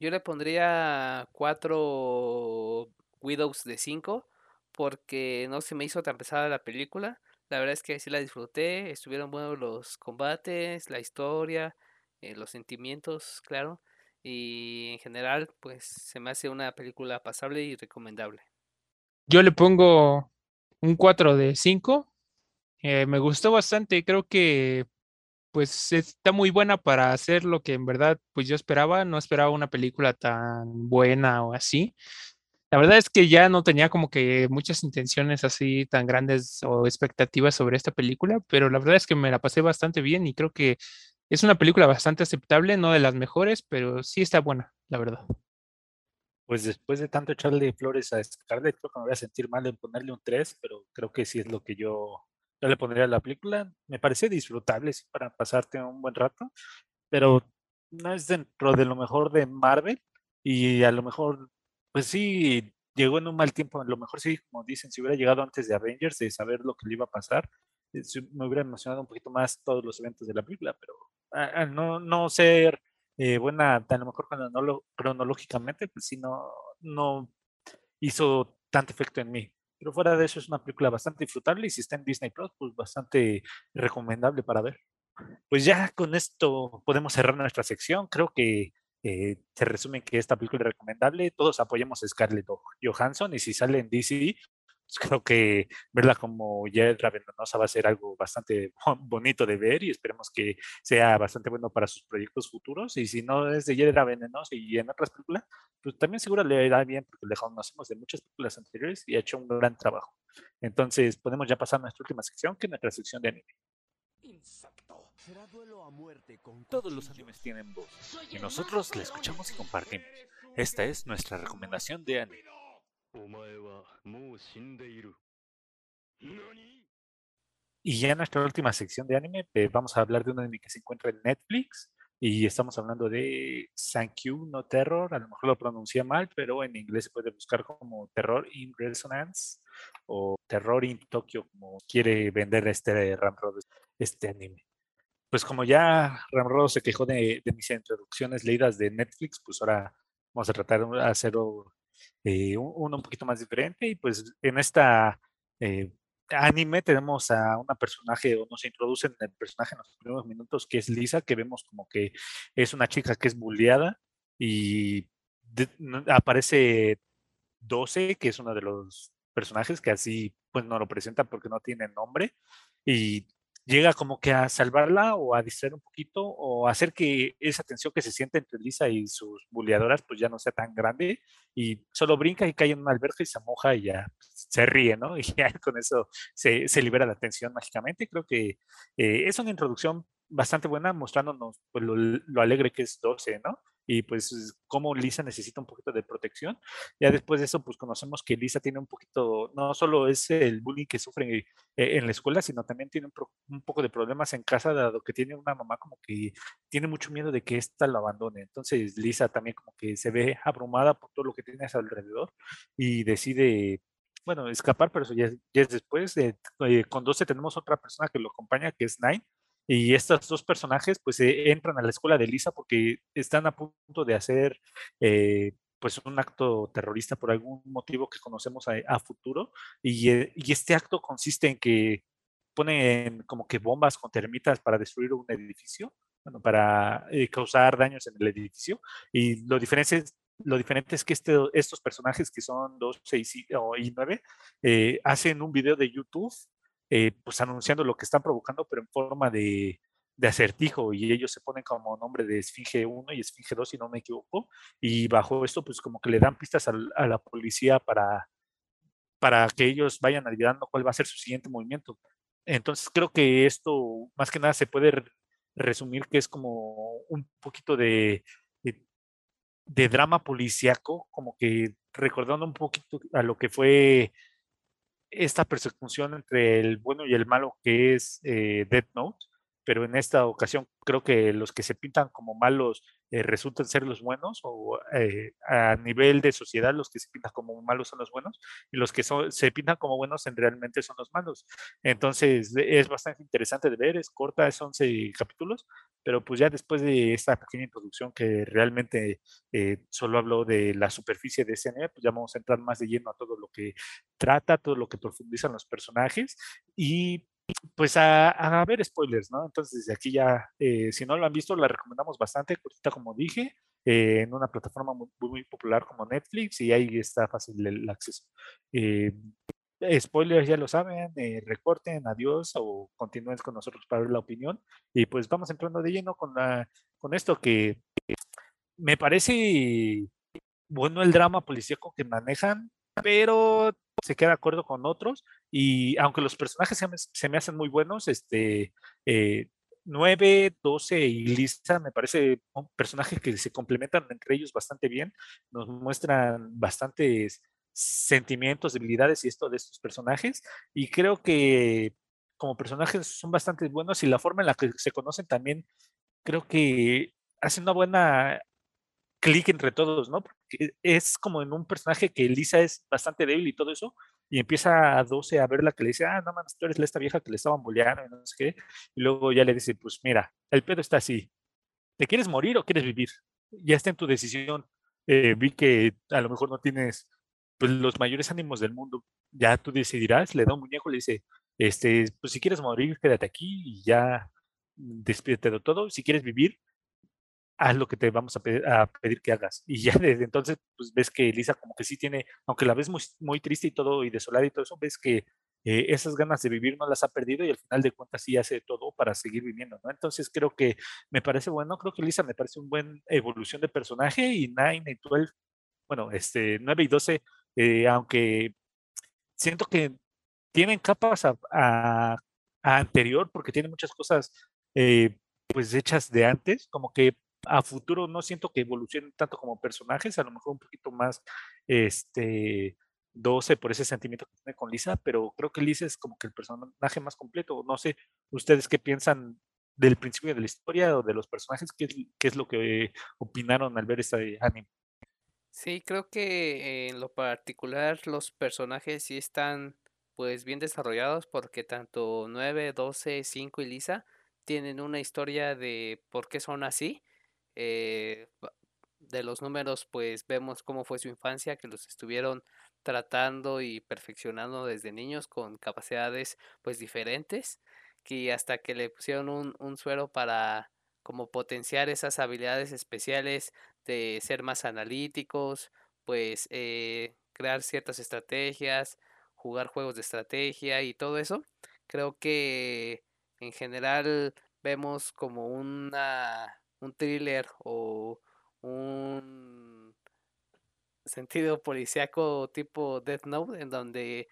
Yo le pondría cuatro Widows de 5 porque no se me hizo tan pesada la película. La verdad es que sí la disfruté, estuvieron buenos los combates, la historia, eh, los sentimientos, claro. Y en general, pues se me hace una película pasable y recomendable. Yo le pongo un 4 de 5. Eh, me gustó bastante, creo que pues está muy buena para hacer lo que en verdad pues yo esperaba, no esperaba una película tan buena o así. La verdad es que ya no tenía como que muchas intenciones así tan grandes o expectativas sobre esta película, pero la verdad es que me la pasé bastante bien y creo que es una película bastante aceptable, no de las mejores, pero sí está buena, la verdad. Pues después de tanto echarle flores a Scarlett, creo que me voy a sentir mal en ponerle un 3, pero creo que sí es lo que yo, yo le pondría a la película. Me parece disfrutable sí, para pasarte un buen rato, pero no es dentro de lo mejor de Marvel y a lo mejor pues sí, llegó en un mal tiempo. A lo mejor sí, como dicen, si hubiera llegado antes de Avengers, de saber lo que le iba a pasar, eh, me hubiera emocionado un poquito más todos los eventos de la película, pero al no, no ser eh, buena, a lo mejor cronológicamente, pues sí, no, no hizo tanto efecto en mí. Pero fuera de eso es una película bastante disfrutable y si está en Disney Plus, pues bastante recomendable para ver. Pues ya con esto podemos cerrar nuestra sección. Creo que eh, se resume que esta película es recomendable. Todos apoyamos a Scarlett Johansson y si sale en DC, pues, creo que verla como Hiedra Venenosa va a ser algo bastante bonito de ver y esperemos que sea bastante bueno para sus proyectos futuros. Y si no es de Hiedra Venenosa y en otras películas, pues también seguro le irá bien porque le conocemos de muchas películas anteriores y ha hecho un gran trabajo. Entonces podemos ya pasar a nuestra última sección, que es nuestra sección de anime. Todos los animes tienen voz y nosotros la escuchamos y compartimos. Esta es nuestra recomendación de anime. Y ya en nuestra última sección de anime eh, vamos a hablar de un anime que se encuentra en Netflix y estamos hablando de Sankyu no Terror, a lo mejor lo pronuncia mal, pero en inglés se puede buscar como Terror in Resonance o Terror in Tokyo, como quiere vender este Ramrod, este anime. Pues como ya Ramrod se quejó de, mis introducciones leídas de Netflix, pues ahora vamos a tratar de hacer eh, uno un poquito más diferente. Y pues en esta eh, anime tenemos a una personaje, o nos introducen el personaje en los primeros minutos, que es Lisa, que vemos como que es una chica que es bulleada y aparece 12, que es uno de los personajes que así pues no lo presenta porque no tiene nombre y llega como que a salvarla o a distraer un poquito o hacer que esa tensión que se siente entre Lisa y sus buleadoras pues ya no sea tan grande y solo brinca y cae en una alberca y se moja y ya se ríe, ¿no? Y ya con eso se, se libera la tensión mágicamente. Creo que eh, es una introducción bastante buena mostrándonos pues, lo, lo alegre que es 12, ¿no? Y pues cómo Lisa necesita un poquito de protección. Ya después de eso, pues conocemos que Lisa tiene un poquito, no solo es el bullying que sufre eh, en la escuela, sino también tiene un, poco de problemas en casa, dado que tiene una mamá como que tiene mucho miedo de que ésta lo abandone. Entonces Lisa también como que se ve abrumada por todo lo que tiene a su alrededor y decide bueno, escapar, pero eso ya, es después. Eh, con 12 tenemos otra persona que lo acompaña, que es Nine, y estos dos personajes pues eh, entran a la escuela de Lisa porque están a punto de hacer eh, pues un acto terrorista por algún motivo que conocemos a, futuro y, eh, y, este acto consiste en que ponen como que bombas con termitas para destruir un edificio, bueno, para causar daños en el edificio y lo diferente es, lo diferente es que este, estos personajes que son 2, 6 y 9 hacen un video de YouTube eh, pues anunciando lo que están provocando, pero en forma de, acertijo y ellos se ponen como nombre de Esfinge 1 y Esfinge 2, si no me equivoco, y bajo esto pues como que le dan pistas a, la policía para, para que ellos vayan ayudando cuál va a ser su siguiente movimiento. Entonces creo que esto más que nada se puede resumir que es como un poquito de, de, de drama policíaco, como que recordando un poquito a lo que fue esta persecución entre el bueno y el malo que es eh, Death Note, pero en esta ocasión creo que los que se pintan como malos eh, resultan ser los buenos o eh, a nivel de sociedad los que se pintan como malos son los buenos y los que se pintan como buenos en realmente son los malos. Entonces es bastante interesante de ver, es corta, es 11 capítulos, pero pues ya después de esta pequeña introducción que realmente eh, solo hablo de la superficie de ese pues ya vamos a entrar más de lleno a todo lo que trata, todo lo que profundizan los personajes y pues a, ver spoilers, ¿no? Entonces desde aquí ya, eh, si no lo han visto, la recomendamos bastante, cortita como dije, eh, en una plataforma muy, muy, popular como Netflix y ahí está fácil el, acceso. Eh, spoilers ya lo saben, recorten, adiós o continúen con nosotros para ver la opinión y pues vamos entrando de lleno con, la, con esto que me parece bueno el drama policíaco que manejan, pero se queda de acuerdo con otros y aunque los personajes se me, hacen muy buenos, este, 9, eh, 12 y Lisa me parece un personaje que se complementan entre ellos bastante bien, nos muestran bastantes sentimientos, debilidades y esto de estos personajes y creo que como personajes son bastante buenos y la forma en la que se conocen también creo que hace una buena clic entre todos, ¿no? Es como en un personaje que Lisa es bastante débil y todo eso, y empieza a 12 a verla que le dice, ah, no mames, tú eres esta vieja que le estaban boleando y no sé qué, y luego ya le dice, pues mira, el pedo está así, ¿te quieres morir o quieres vivir? Ya está en tu decisión, eh, vi que a lo mejor no tienes pues, los mayores ánimos del mundo, ya tú decidirás, le da un muñeco, le dice, este, pues si quieres morir, quédate aquí y ya despídete de todo, si quieres vivir, haz lo que te vamos a pedir, a pedir, que hagas. Y ya desde entonces, pues ves que Lisa como que sí tiene, aunque la ves muy, muy triste y todo, y desolada y todo eso, ves que eh, esas ganas de vivir no las ha perdido y al final de cuentas sí hace todo para seguir viviendo, ¿no? Entonces creo que me parece bueno, creo que Lisa me parece una buena evolución de personaje y Nine y 12, bueno, este, 9 y 12, eh, aunque siento que tienen capas a, a, anterior porque tienen muchas cosas eh, pues hechas de antes, como que a futuro no siento que evolucionen tanto como personajes, a lo mejor un poquito más este 12 por ese sentimiento que tiene con Lisa, pero creo que Lisa es como que el personaje más completo. No sé, ustedes qué piensan del principio de la historia o de los personajes, qué, qué es lo que opinaron al ver este anime. Sí, creo que en lo particular los personajes sí están pues bien desarrollados porque tanto 9, 12, 5 y Lisa tienen una historia de por qué son así. Eh, de los números pues vemos cómo fue su infancia, que los estuvieron tratando y perfeccionando desde niños con capacidades pues diferentes, que hasta que le pusieron un, un suero para como potenciar esas habilidades especiales de ser más analíticos, pues eh, crear ciertas estrategias, jugar juegos de estrategia y todo eso. Creo que en general vemos como una, un thriller o un sentido policíaco tipo Death Note, en donde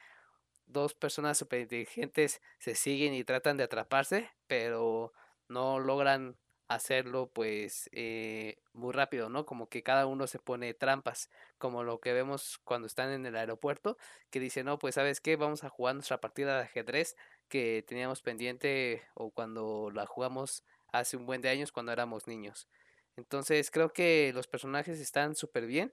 dos personas super inteligentes se siguen y tratan de atraparse, pero no logran hacerlo pues eh, muy rápido, ¿no? Como que cada uno se pone trampas, como lo que vemos cuando están en el aeropuerto, que dicen, no, pues sabes qué, vamos a jugar nuestra partida de ajedrez que teníamos pendiente o cuando la jugamos hace un buen de años cuando éramos niños. Entonces creo que los personajes están súper bien.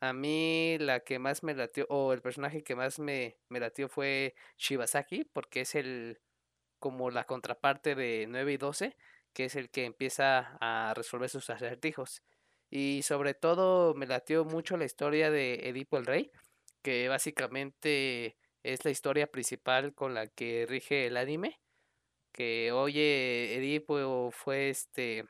A mí la que más me latió, o el personaje que más me, me latió fue Shibasaki, porque es el como la contraparte de 9 y 12, que es el que empieza a resolver sus acertijos. Y sobre todo me latió mucho la historia de Edipo el Rey, que básicamente es la historia principal con la que rige el anime. Que oye, Edipo fue este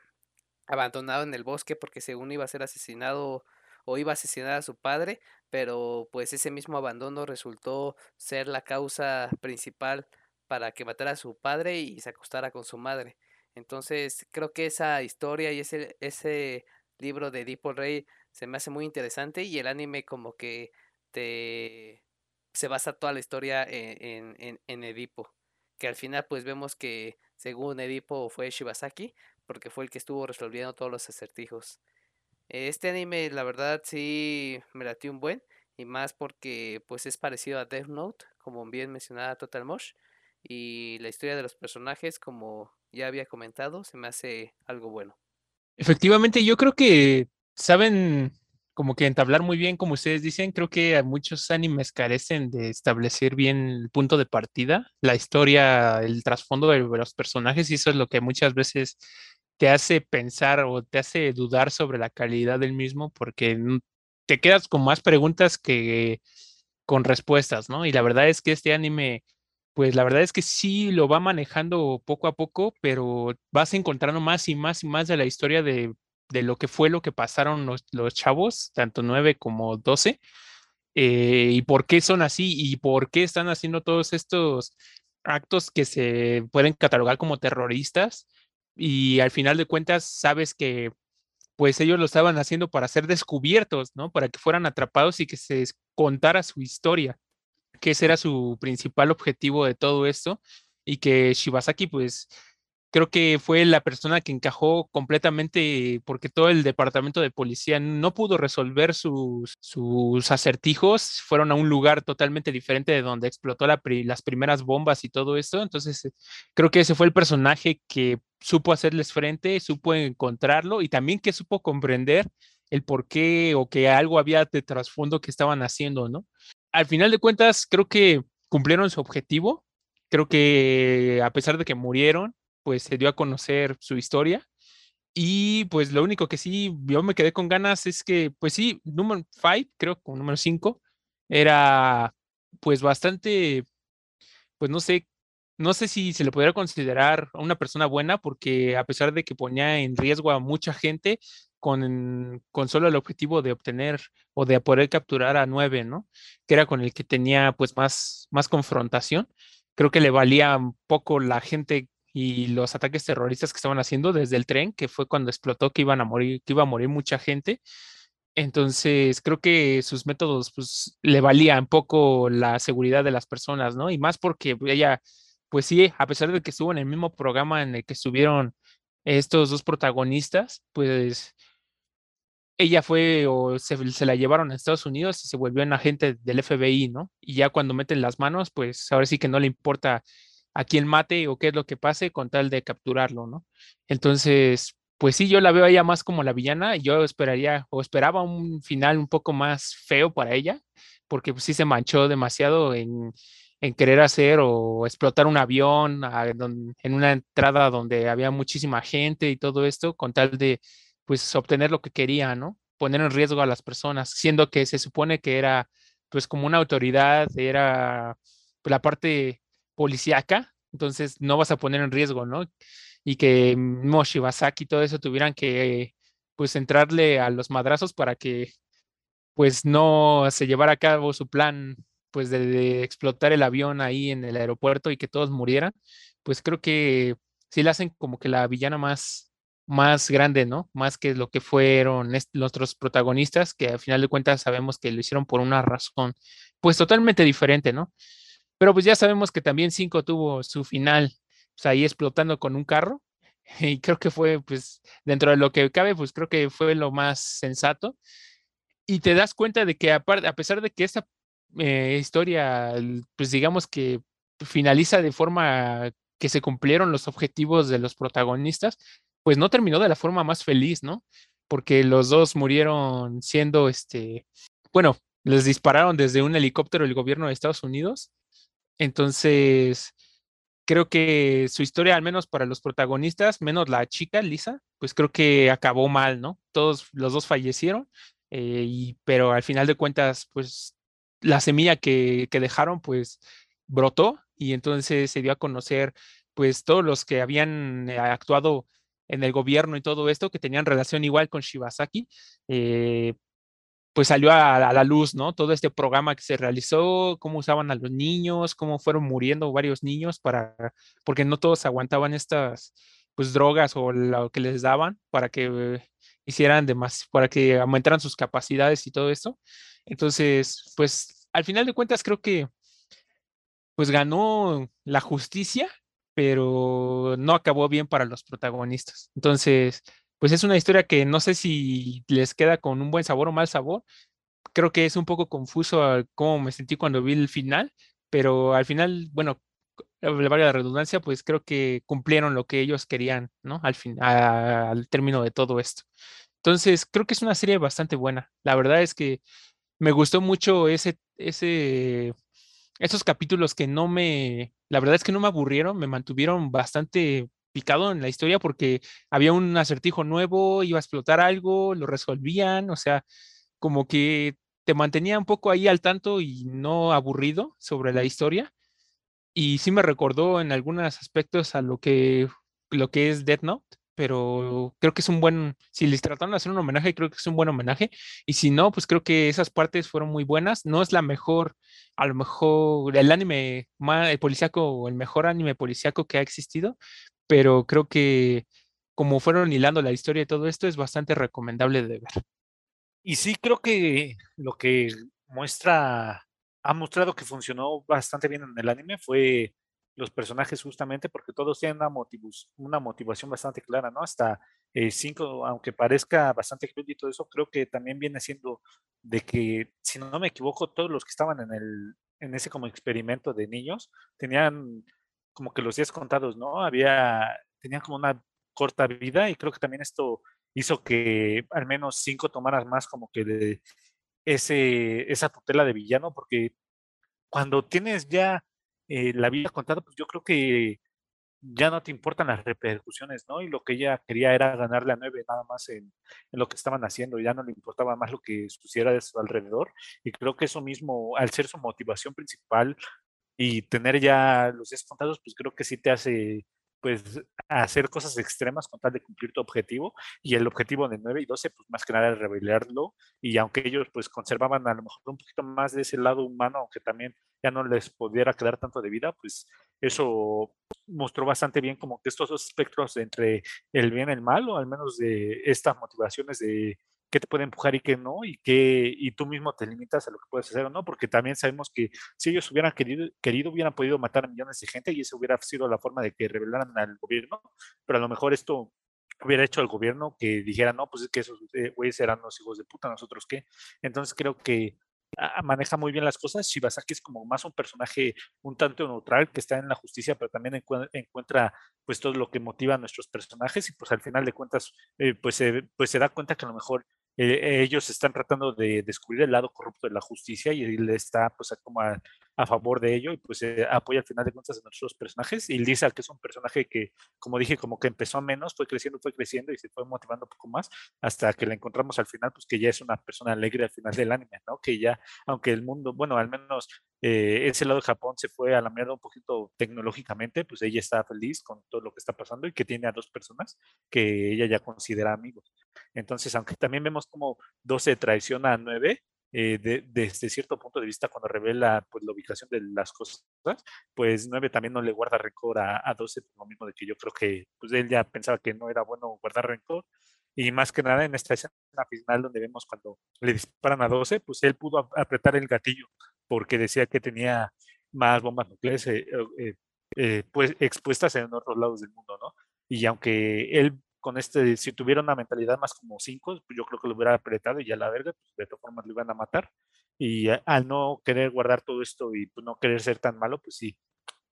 abandonado en el bosque porque según iba a ser asesinado o iba a asesinar a su padre, pero pues ese mismo abandono resultó ser la causa principal para que matara a su padre y se acostara con su madre. Entonces creo que esa historia y ese, ese libro de Edipo Rey se me hace muy interesante y el anime como que te se basa toda la historia en, en, en Edipo. Que al final pues vemos que según Edipo fue Shibasaki, porque fue el que estuvo resolviendo todos los acertijos. Este anime, la verdad, sí me latió un buen. Y más porque pues es parecido a Death Note, como bien mencionaba Total Mosh. Y la historia de los personajes, como ya había comentado, se me hace algo bueno. Efectivamente, yo creo que saben como que entablar muy bien, como ustedes dicen, creo que muchos animes carecen de establecer bien el punto de partida, la historia, el trasfondo de los personajes, y eso es lo que muchas veces te hace pensar o te hace dudar sobre la calidad del mismo, porque te quedas con más preguntas que con respuestas, ¿no? Y la verdad es que este anime, pues la verdad es que sí lo va manejando poco a poco, pero vas encontrando más y más y más de la historia de, lo que fue lo que pasaron los, chavos, tanto 9 como 12, eh, y por qué son así y por qué están haciendo todos estos actos que se pueden catalogar como terroristas y al final de cuentas sabes que pues ellos lo estaban haciendo para ser descubiertos, ¿no? Para que fueran atrapados y que se contara su historia, que ese era su principal objetivo de todo esto y que Shibasaki pues creo que fue la persona que encajó completamente porque todo el departamento de policía no pudo resolver sus, sus acertijos, fueron a un lugar totalmente diferente de donde explotó las primeras bombas y todo esto, entonces creo que ese fue el personaje que supo hacerles frente, supo encontrarlo y también que supo comprender el por qué o que algo había de trasfondo que estaban haciendo, ¿no? Al final de cuentas, creo que cumplieron su objetivo, creo que a pesar de que murieron, pues se dio a conocer su historia. Y pues lo único que sí, yo me quedé con ganas es que, pues sí, número 5, creo, como número 5, era pues bastante, pues no sé, no sé si se le pudiera considerar una persona buena porque a pesar de que ponía en riesgo a mucha gente con, con solo el objetivo de obtener o de poder capturar a nueve, ¿no? Que era con el que tenía pues más, más confrontación. Creo que le valía un poco la gente y los ataques terroristas que estaban haciendo desde el tren, que fue cuando explotó que iban a morir, que iba a morir mucha gente. Entonces, creo que sus métodos pues le valían poco la seguridad de las personas, ¿no? Y más porque ella pues sí, a pesar de que estuvo en el mismo programa en el que estuvieron estos dos protagonistas, pues ella fue o se, la llevaron a Estados Unidos y se volvió un agente del FBI, ¿no? Y ya cuando meten las manos, pues ahora sí que no le importa a quién mate o qué es lo que pase con tal de capturarlo, ¿no? Entonces, pues sí, yo la veo a ella más como la villana yo esperaría o esperaba un final un poco más feo para ella, porque pues, sí se manchó demasiado en, en querer hacer o explotar un avión en una entrada donde había muchísima gente y todo esto con tal de pues obtener lo que quería, ¿no? Poner en riesgo a las personas, siendo que se supone que era pues como una autoridad, era la parte policíaca, entonces no vas a poner en riesgo, ¿no? Y que Moshi, Basaki y todo eso tuvieran que pues entrarle a los madrazos para que pues no se llevara a cabo su plan pues de, explotar el avión ahí en el aeropuerto y que todos murieran, pues creo que sí la hacen como que la villana más, más grande, ¿no? Más que lo que fueron los otros protagonistas, que al final de cuentas sabemos que lo hicieron por una razón, pues totalmente diferente, ¿no? Pero pues ya sabemos que también Cinco tuvo su final, pues ahí explotando con un carro, y creo que fue, pues, dentro de lo que cabe, pues creo que fue lo más sensato. Y te das cuenta de que aparte, a pesar de que esa eh, historia, pues digamos que finaliza de forma que se cumplieron los objetivos de los protagonistas, pues no terminó de la forma más feliz, ¿no? Porque los dos murieron siendo, este, bueno, les dispararon desde un helicóptero el gobierno de Estados Unidos. Entonces, creo que su historia, al menos para los protagonistas, menos la chica, Lisa, pues creo que acabó mal, ¿no? Todos los dos fallecieron, eh, pero al final de cuentas, pues la semilla que, dejaron pues brotó y entonces se dio a conocer pues todos los que habían eh, actuado en el gobierno y todo esto, que tenían relación igual con Shibasaki, eh, pues salió a, la luz, ¿no? Todo este programa que se realizó, cómo usaban a los niños, cómo fueron muriendo varios niños para, porque no todos aguantaban estas, pues, drogas o lo que les daban para que hicieran demás, para que aumentaran sus capacidades y todo esto. Entonces, pues al final de cuentas creo que pues ganó la justicia, pero no acabó bien para los protagonistas. Entonces, pues es una historia que no sé si les queda con un buen sabor o mal sabor. Creo que es un poco confuso cómo me sentí cuando vi el final, pero al final, bueno, le valga la redundancia, pues creo que cumplieron lo que ellos querían, ¿no? Al fin, al término de todo esto. Entonces, creo que es una serie bastante buena. La verdad es que me gustó mucho ese, ese, esos capítulos que no me, la verdad es que no me aburrieron, me mantuvieron bastante picado en la historia porque había un acertijo nuevo, iba a explotar algo, lo resolvían, o sea, como que te mantenía un poco ahí al tanto y no aburrido sobre la historia. Y sí me recordó en algunos aspectos a lo que, lo que es Death Note pero creo que es un buen, si les trataron de hacer un homenaje, creo que es un buen homenaje, y si no, pues creo que esas partes fueron muy buenas, no es la mejor, a lo mejor el anime más policíaco o el mejor anime policíaco que ha existido, pero creo que como fueron hilando la historia y todo esto, es bastante recomendable de ver. Y sí, creo que lo que muestra, ha mostrado que funcionó bastante bien en el anime fue los personajes justamente porque todos tienen una, una motivación bastante clara, ¿no? Hasta eh, cinco, aunque parezca bastante crudo y todo eso, creo que también viene siendo de que, si no me equivoco, todos los que estaban en, el, en ese como experimento de niños tenían como que los días contados, ¿no? Había, tenían como una corta vida y creo que también esto hizo que al menos cinco tomaran más como que de ese, esa tutela de villano, porque cuando tienes ya eh, la vida contada, pues yo creo que ya no te importan las repercusiones, ¿no? Y lo que ella quería era ganarle a nueve nada más en, lo que estaban haciendo, ya no le importaba más lo que sucediera de su alrededor. Y creo que eso mismo, al ser su motivación principal, y tener ya los días contados, pues creo que sí te hace pues hacer cosas extremas con tal de cumplir tu objetivo y el objetivo de 9 y 12 pues más que nada es revelarlo y aunque ellos pues conservaban a lo mejor un poquito más de ese lado humano aunque también ya no les pudiera quedar tanto de vida pues eso mostró bastante bien como que estos dos espectros entre el bien y el mal o al menos de estas motivaciones de qué te puede empujar y qué no, y qué, y tú mismo te limitas a lo que puedes hacer o no, porque también sabemos que si ellos hubieran querido, querido hubieran podido matar a millones de gente y eso hubiera sido la forma de que revelaran al gobierno, pero a lo mejor esto hubiera hecho al gobierno que dijera, no, pues es que esos eh, güeyes eran los hijos de puta, nosotros qué. Entonces creo que ah, maneja muy bien las cosas. Shibasaki es como más un personaje un tanto neutral que está en la justicia, pero también encuentra pues todo lo que motiva a nuestros personajes y pues al final de cuentas eh, pues, pues se da cuenta que a lo mejor eh, ellos están tratando de descubrir el lado corrupto de la justicia y él está pues como a, favor de ello y pues eh, apoya al final de cuentas a nuestros personajes y Lisa que es un personaje que como dije como que empezó menos fue creciendo fue creciendo y se fue motivando un poco más hasta que la encontramos al final pues que ya es una persona alegre al final del anime no que ya aunque el mundo bueno al menos eh, ese lado de Japón se fue a la mierda un poquito tecnológicamente pues ella está feliz con todo lo que está pasando y que tiene a dos personas que ella ya considera amigos entonces, aunque también vemos como 12 traiciona a 9, eh, desde cierto punto de vista cuando revela pues, la ubicación de las cosas, pues 9 también no le guarda rencor a, a 12, por lo mismo de que yo creo que pues, él ya pensaba que no era bueno guardar rencor. Y más que nada en esta escena final donde vemos cuando le disparan a 12, pues él pudo apretar el gatillo porque decía que tenía más bombas nucleares eh, eh, pues, expuestas en otros lados del mundo, ¿no? Y aunque él con este, si tuviera una mentalidad más como 5, pues yo creo que lo hubiera apretado y ya la verga, pues de todas formas lo iban a matar. Y al no querer guardar todo esto y pues, no querer ser tan malo, pues sí,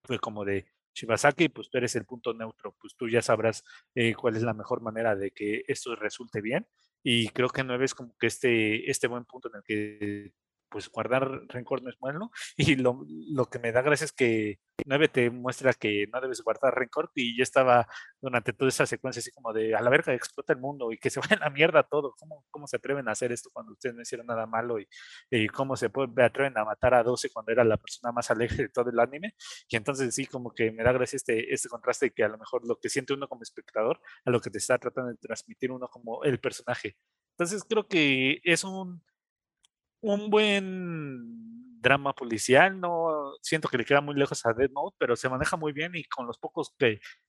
fue como de Shibasaki, pues tú eres el punto neutro, pues tú ya sabrás eh, cuál es la mejor manera de que esto resulte bien. Y creo que 9 es como que este, este buen punto en el que pues guardar rencor no es bueno. Y lo, lo, que me da gracia es que 9 te muestra que no debes guardar rencor y yo estaba durante toda esa secuencia así como de a la verga explota el mundo y que se vaya la mierda todo. ¿Cómo, cómo se atreven a hacer esto cuando ustedes no hicieron nada malo y, y cómo se puede, atreven a matar a 12 cuando era la persona más alegre de todo el anime? Y entonces sí, como que me da gracia este, este contraste que a lo mejor lo que siente uno como espectador a lo que te está tratando de transmitir uno como el personaje. Entonces creo que es un un buen drama policial, no siento que le queda muy lejos a Dead Note, pero se maneja muy bien y con los pocos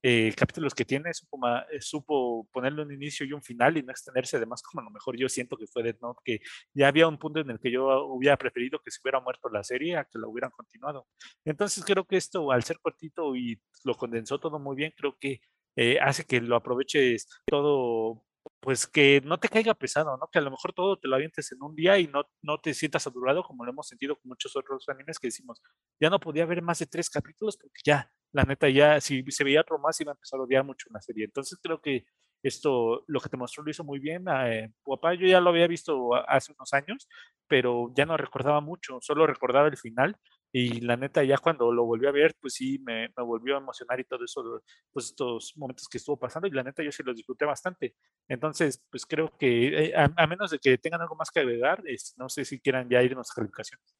eh, capítulos que tiene supo, eh, supo, ponerle un inicio y un final y no extenderse, además como a lo mejor yo siento que fue Dead Note, que ya había un punto en el que yo hubiera preferido que se hubiera muerto la serie a que la hubieran continuado. Entonces creo que esto, al ser cortito y lo condensó todo muy bien, creo que eh, hace que lo aproveches todo pues que no te caiga pesado, ¿no? Que a lo mejor todo te lo avientes en un día y no, no te sientas saturado como lo hemos sentido con muchos otros animes que decimos, ya no podía haber más de tres capítulos porque ya, la neta, ya si se veía otro más iba a empezar a odiar mucho la serie. Entonces creo que esto, lo que te mostró lo hizo muy bien. Eh, papá, yo ya lo había visto hace unos años, pero ya no recordaba mucho, solo recordaba el final y la neta, ya cuando lo volví a ver, pues sí, me, volvió a emocionar y todo eso, pues estos momentos que estuvo pasando. Y la neta, yo sí los disfruté bastante. Entonces, pues creo que, eh, a, menos de que tengan algo más que agregar, no sé si quieran ya ir a calificaciones.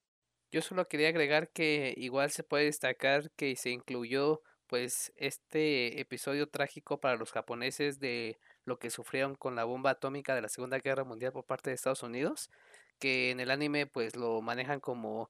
Yo solo quería agregar que igual se puede destacar que se incluyó pues este episodio trágico para los japoneses de lo que sufrieron con la bomba atómica de la Segunda Guerra Mundial por parte de Estados Unidos, que en el anime pues lo manejan como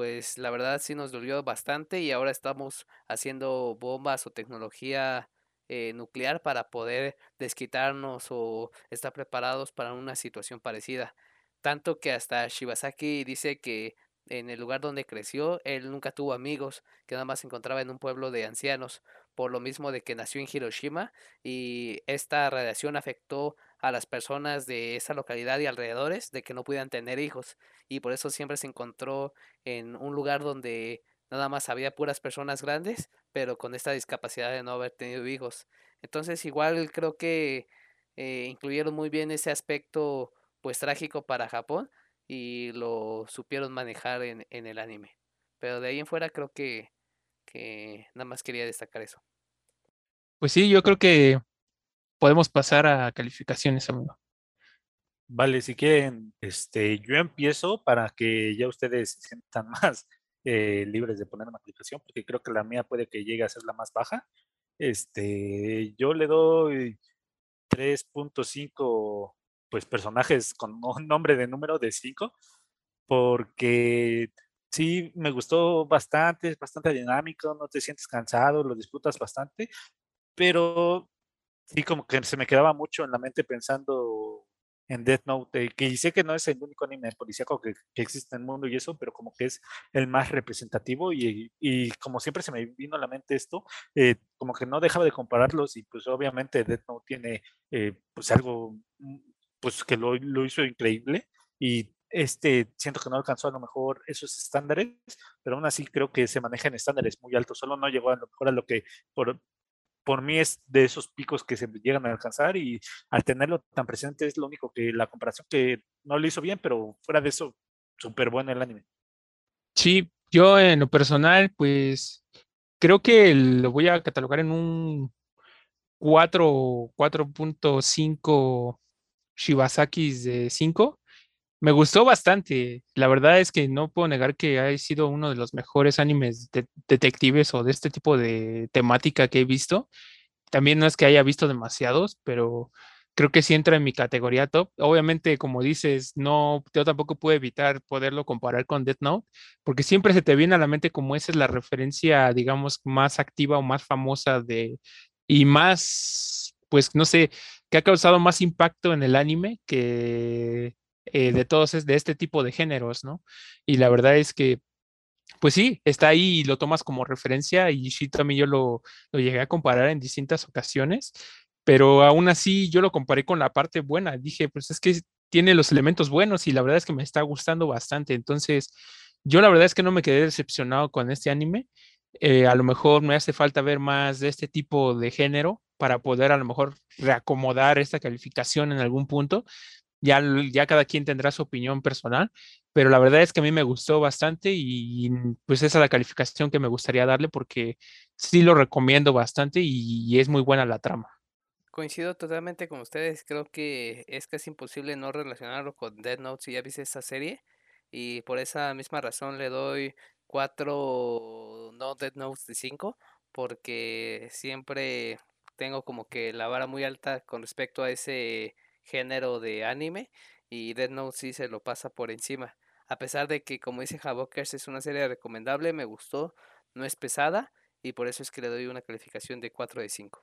pues la verdad sí nos dolió bastante y ahora estamos haciendo bombas o tecnología eh, nuclear para poder desquitarnos o estar preparados para una situación parecida. Tanto que hasta Shibasaki dice que en el lugar donde creció, él nunca tuvo amigos, que nada más se encontraba en un pueblo de ancianos, por lo mismo de que nació en Hiroshima y esta radiación afectó a las personas de esa localidad y alrededores de que no pudieran tener hijos y por eso siempre se encontró en un lugar donde nada más había puras personas grandes, pero con esta discapacidad de no haber tenido hijos. Entonces igual creo que eh, incluyeron muy bien ese aspecto pues trágico para Japón y lo supieron manejar en, en el anime. Pero de ahí en fuera creo que, que nada más quería destacar eso. Pues sí, yo creo que podemos pasar a calificaciones, amigo. Vale, si quieren, este, yo empiezo para que ya ustedes se sientan más eh, libres de poner una calificación, porque creo que la mía puede que llegue a ser la más baja. Este, yo le doy 3.5 pues personajes con un nombre de número de 5 porque sí me gustó bastante, es bastante dinámico, no te sientes cansado, lo disfrutas bastante, pero sí como que se me quedaba mucho en la mente pensando en Death Note, que sé que no es el único anime policíaco que, que, existe en el mundo y eso, pero como que es el más representativo y, y como siempre se me vino a la mente esto, eh, como que no dejaba de compararlos y pues obviamente Death Note tiene eh, pues algo mm, pues que lo, lo, hizo increíble y este siento que no alcanzó a lo mejor esos estándares, pero aún así creo que se maneja en estándares muy altos, solo no llegó a lo mejor a lo que por, por mí es de esos picos que se llegan a alcanzar y al tenerlo tan presente es lo único que la comparación que no lo hizo bien, pero fuera de eso, súper bueno el anime. Sí, yo en lo personal, pues creo que lo voy a catalogar en un 4, 4.5 Shibasakis de 5. Me gustó bastante. La verdad es que no puedo negar que ha sido uno de los mejores animes de detectives o de este tipo de temática que he visto. También no es que haya visto demasiados, pero creo que sí entra en mi categoría top. Obviamente, como dices, no, yo tampoco puedo evitar poderlo comparar con Death Note, porque siempre se te viene a la mente como esa es la referencia, digamos, más activa o más famosa de, y más, pues, no sé, que ha causado más impacto en el anime que eh, de todos de este tipo de géneros, ¿no? Y la verdad es que, pues sí, está ahí y lo tomas como referencia y sí, también yo lo, lo llegué a comparar en distintas ocasiones, pero aún así yo lo comparé con la parte buena. Dije, pues es que tiene los elementos buenos y la verdad es que me está gustando bastante. Entonces, yo la verdad es que no me quedé decepcionado con este anime. Eh, a lo mejor me hace falta ver más de este tipo de género para poder a lo mejor reacomodar esta calificación en algún punto, ya, ya cada quien tendrá su opinión personal, pero la verdad es que a mí me gustó bastante y pues esa es la calificación que me gustaría darle porque sí lo recomiendo bastante y, es muy buena la trama. Coincido totalmente con ustedes, creo que es casi imposible no relacionarlo con Dead Note si ya viste esta serie y por esa misma razón le doy cuatro no Dead Notes de 5 porque siempre tengo como que la vara muy alta con respecto a ese género de anime y Dead Note sí se lo pasa por encima. A pesar de que, como dice Havokers, es una serie recomendable, me gustó, no es pesada y por eso es que le doy una calificación de 4 de 5.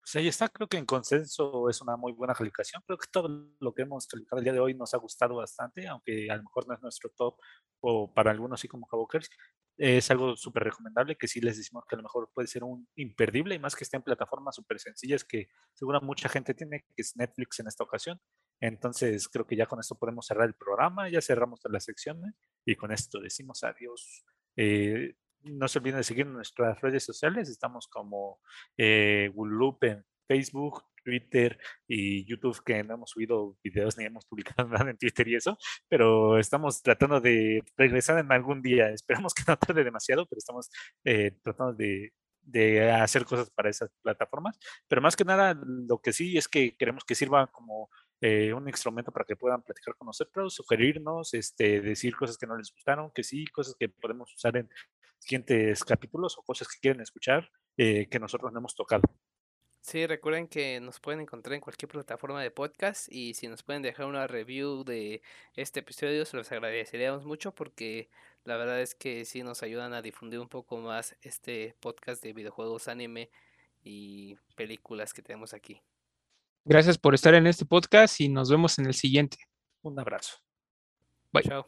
Pues ahí está, creo que en consenso es una muy buena calificación. Creo que todo lo que hemos calificado el día de hoy nos ha gustado bastante, aunque a lo mejor no es nuestro top o para algunos sí como Havokers, es algo súper recomendable que sí les decimos que a lo mejor puede ser un imperdible y más que esté en plataformas súper sencillas que seguro mucha gente tiene, que es Netflix en esta ocasión. Entonces creo que ya con esto podemos cerrar el programa, ya cerramos las secciones y con esto decimos adiós. Eh, no se olviden de seguir nuestras redes sociales, estamos como eh, en Facebook, Twitter y YouTube, que no hemos subido videos ni hemos publicado nada en Twitter y eso, pero estamos tratando de regresar en algún día. Esperamos que no tarde demasiado, pero estamos eh, tratando de, de, hacer cosas para esas plataformas. Pero más que nada, lo que sí es que queremos que sirva como eh, un instrumento para que puedan platicar con nosotros, sugerirnos, este, decir cosas que no les gustaron, que sí, cosas que podemos usar en siguientes capítulos o cosas que quieren escuchar eh, que nosotros no hemos tocado. Sí, recuerden que nos pueden encontrar en cualquier plataforma de podcast y si nos pueden dejar una review de este episodio se los agradeceríamos mucho porque la verdad es que sí nos ayudan a difundir un poco más este podcast de videojuegos, anime y películas que tenemos aquí. Gracias por estar en este podcast y nos vemos en el siguiente. Un abrazo. Bye. Chao.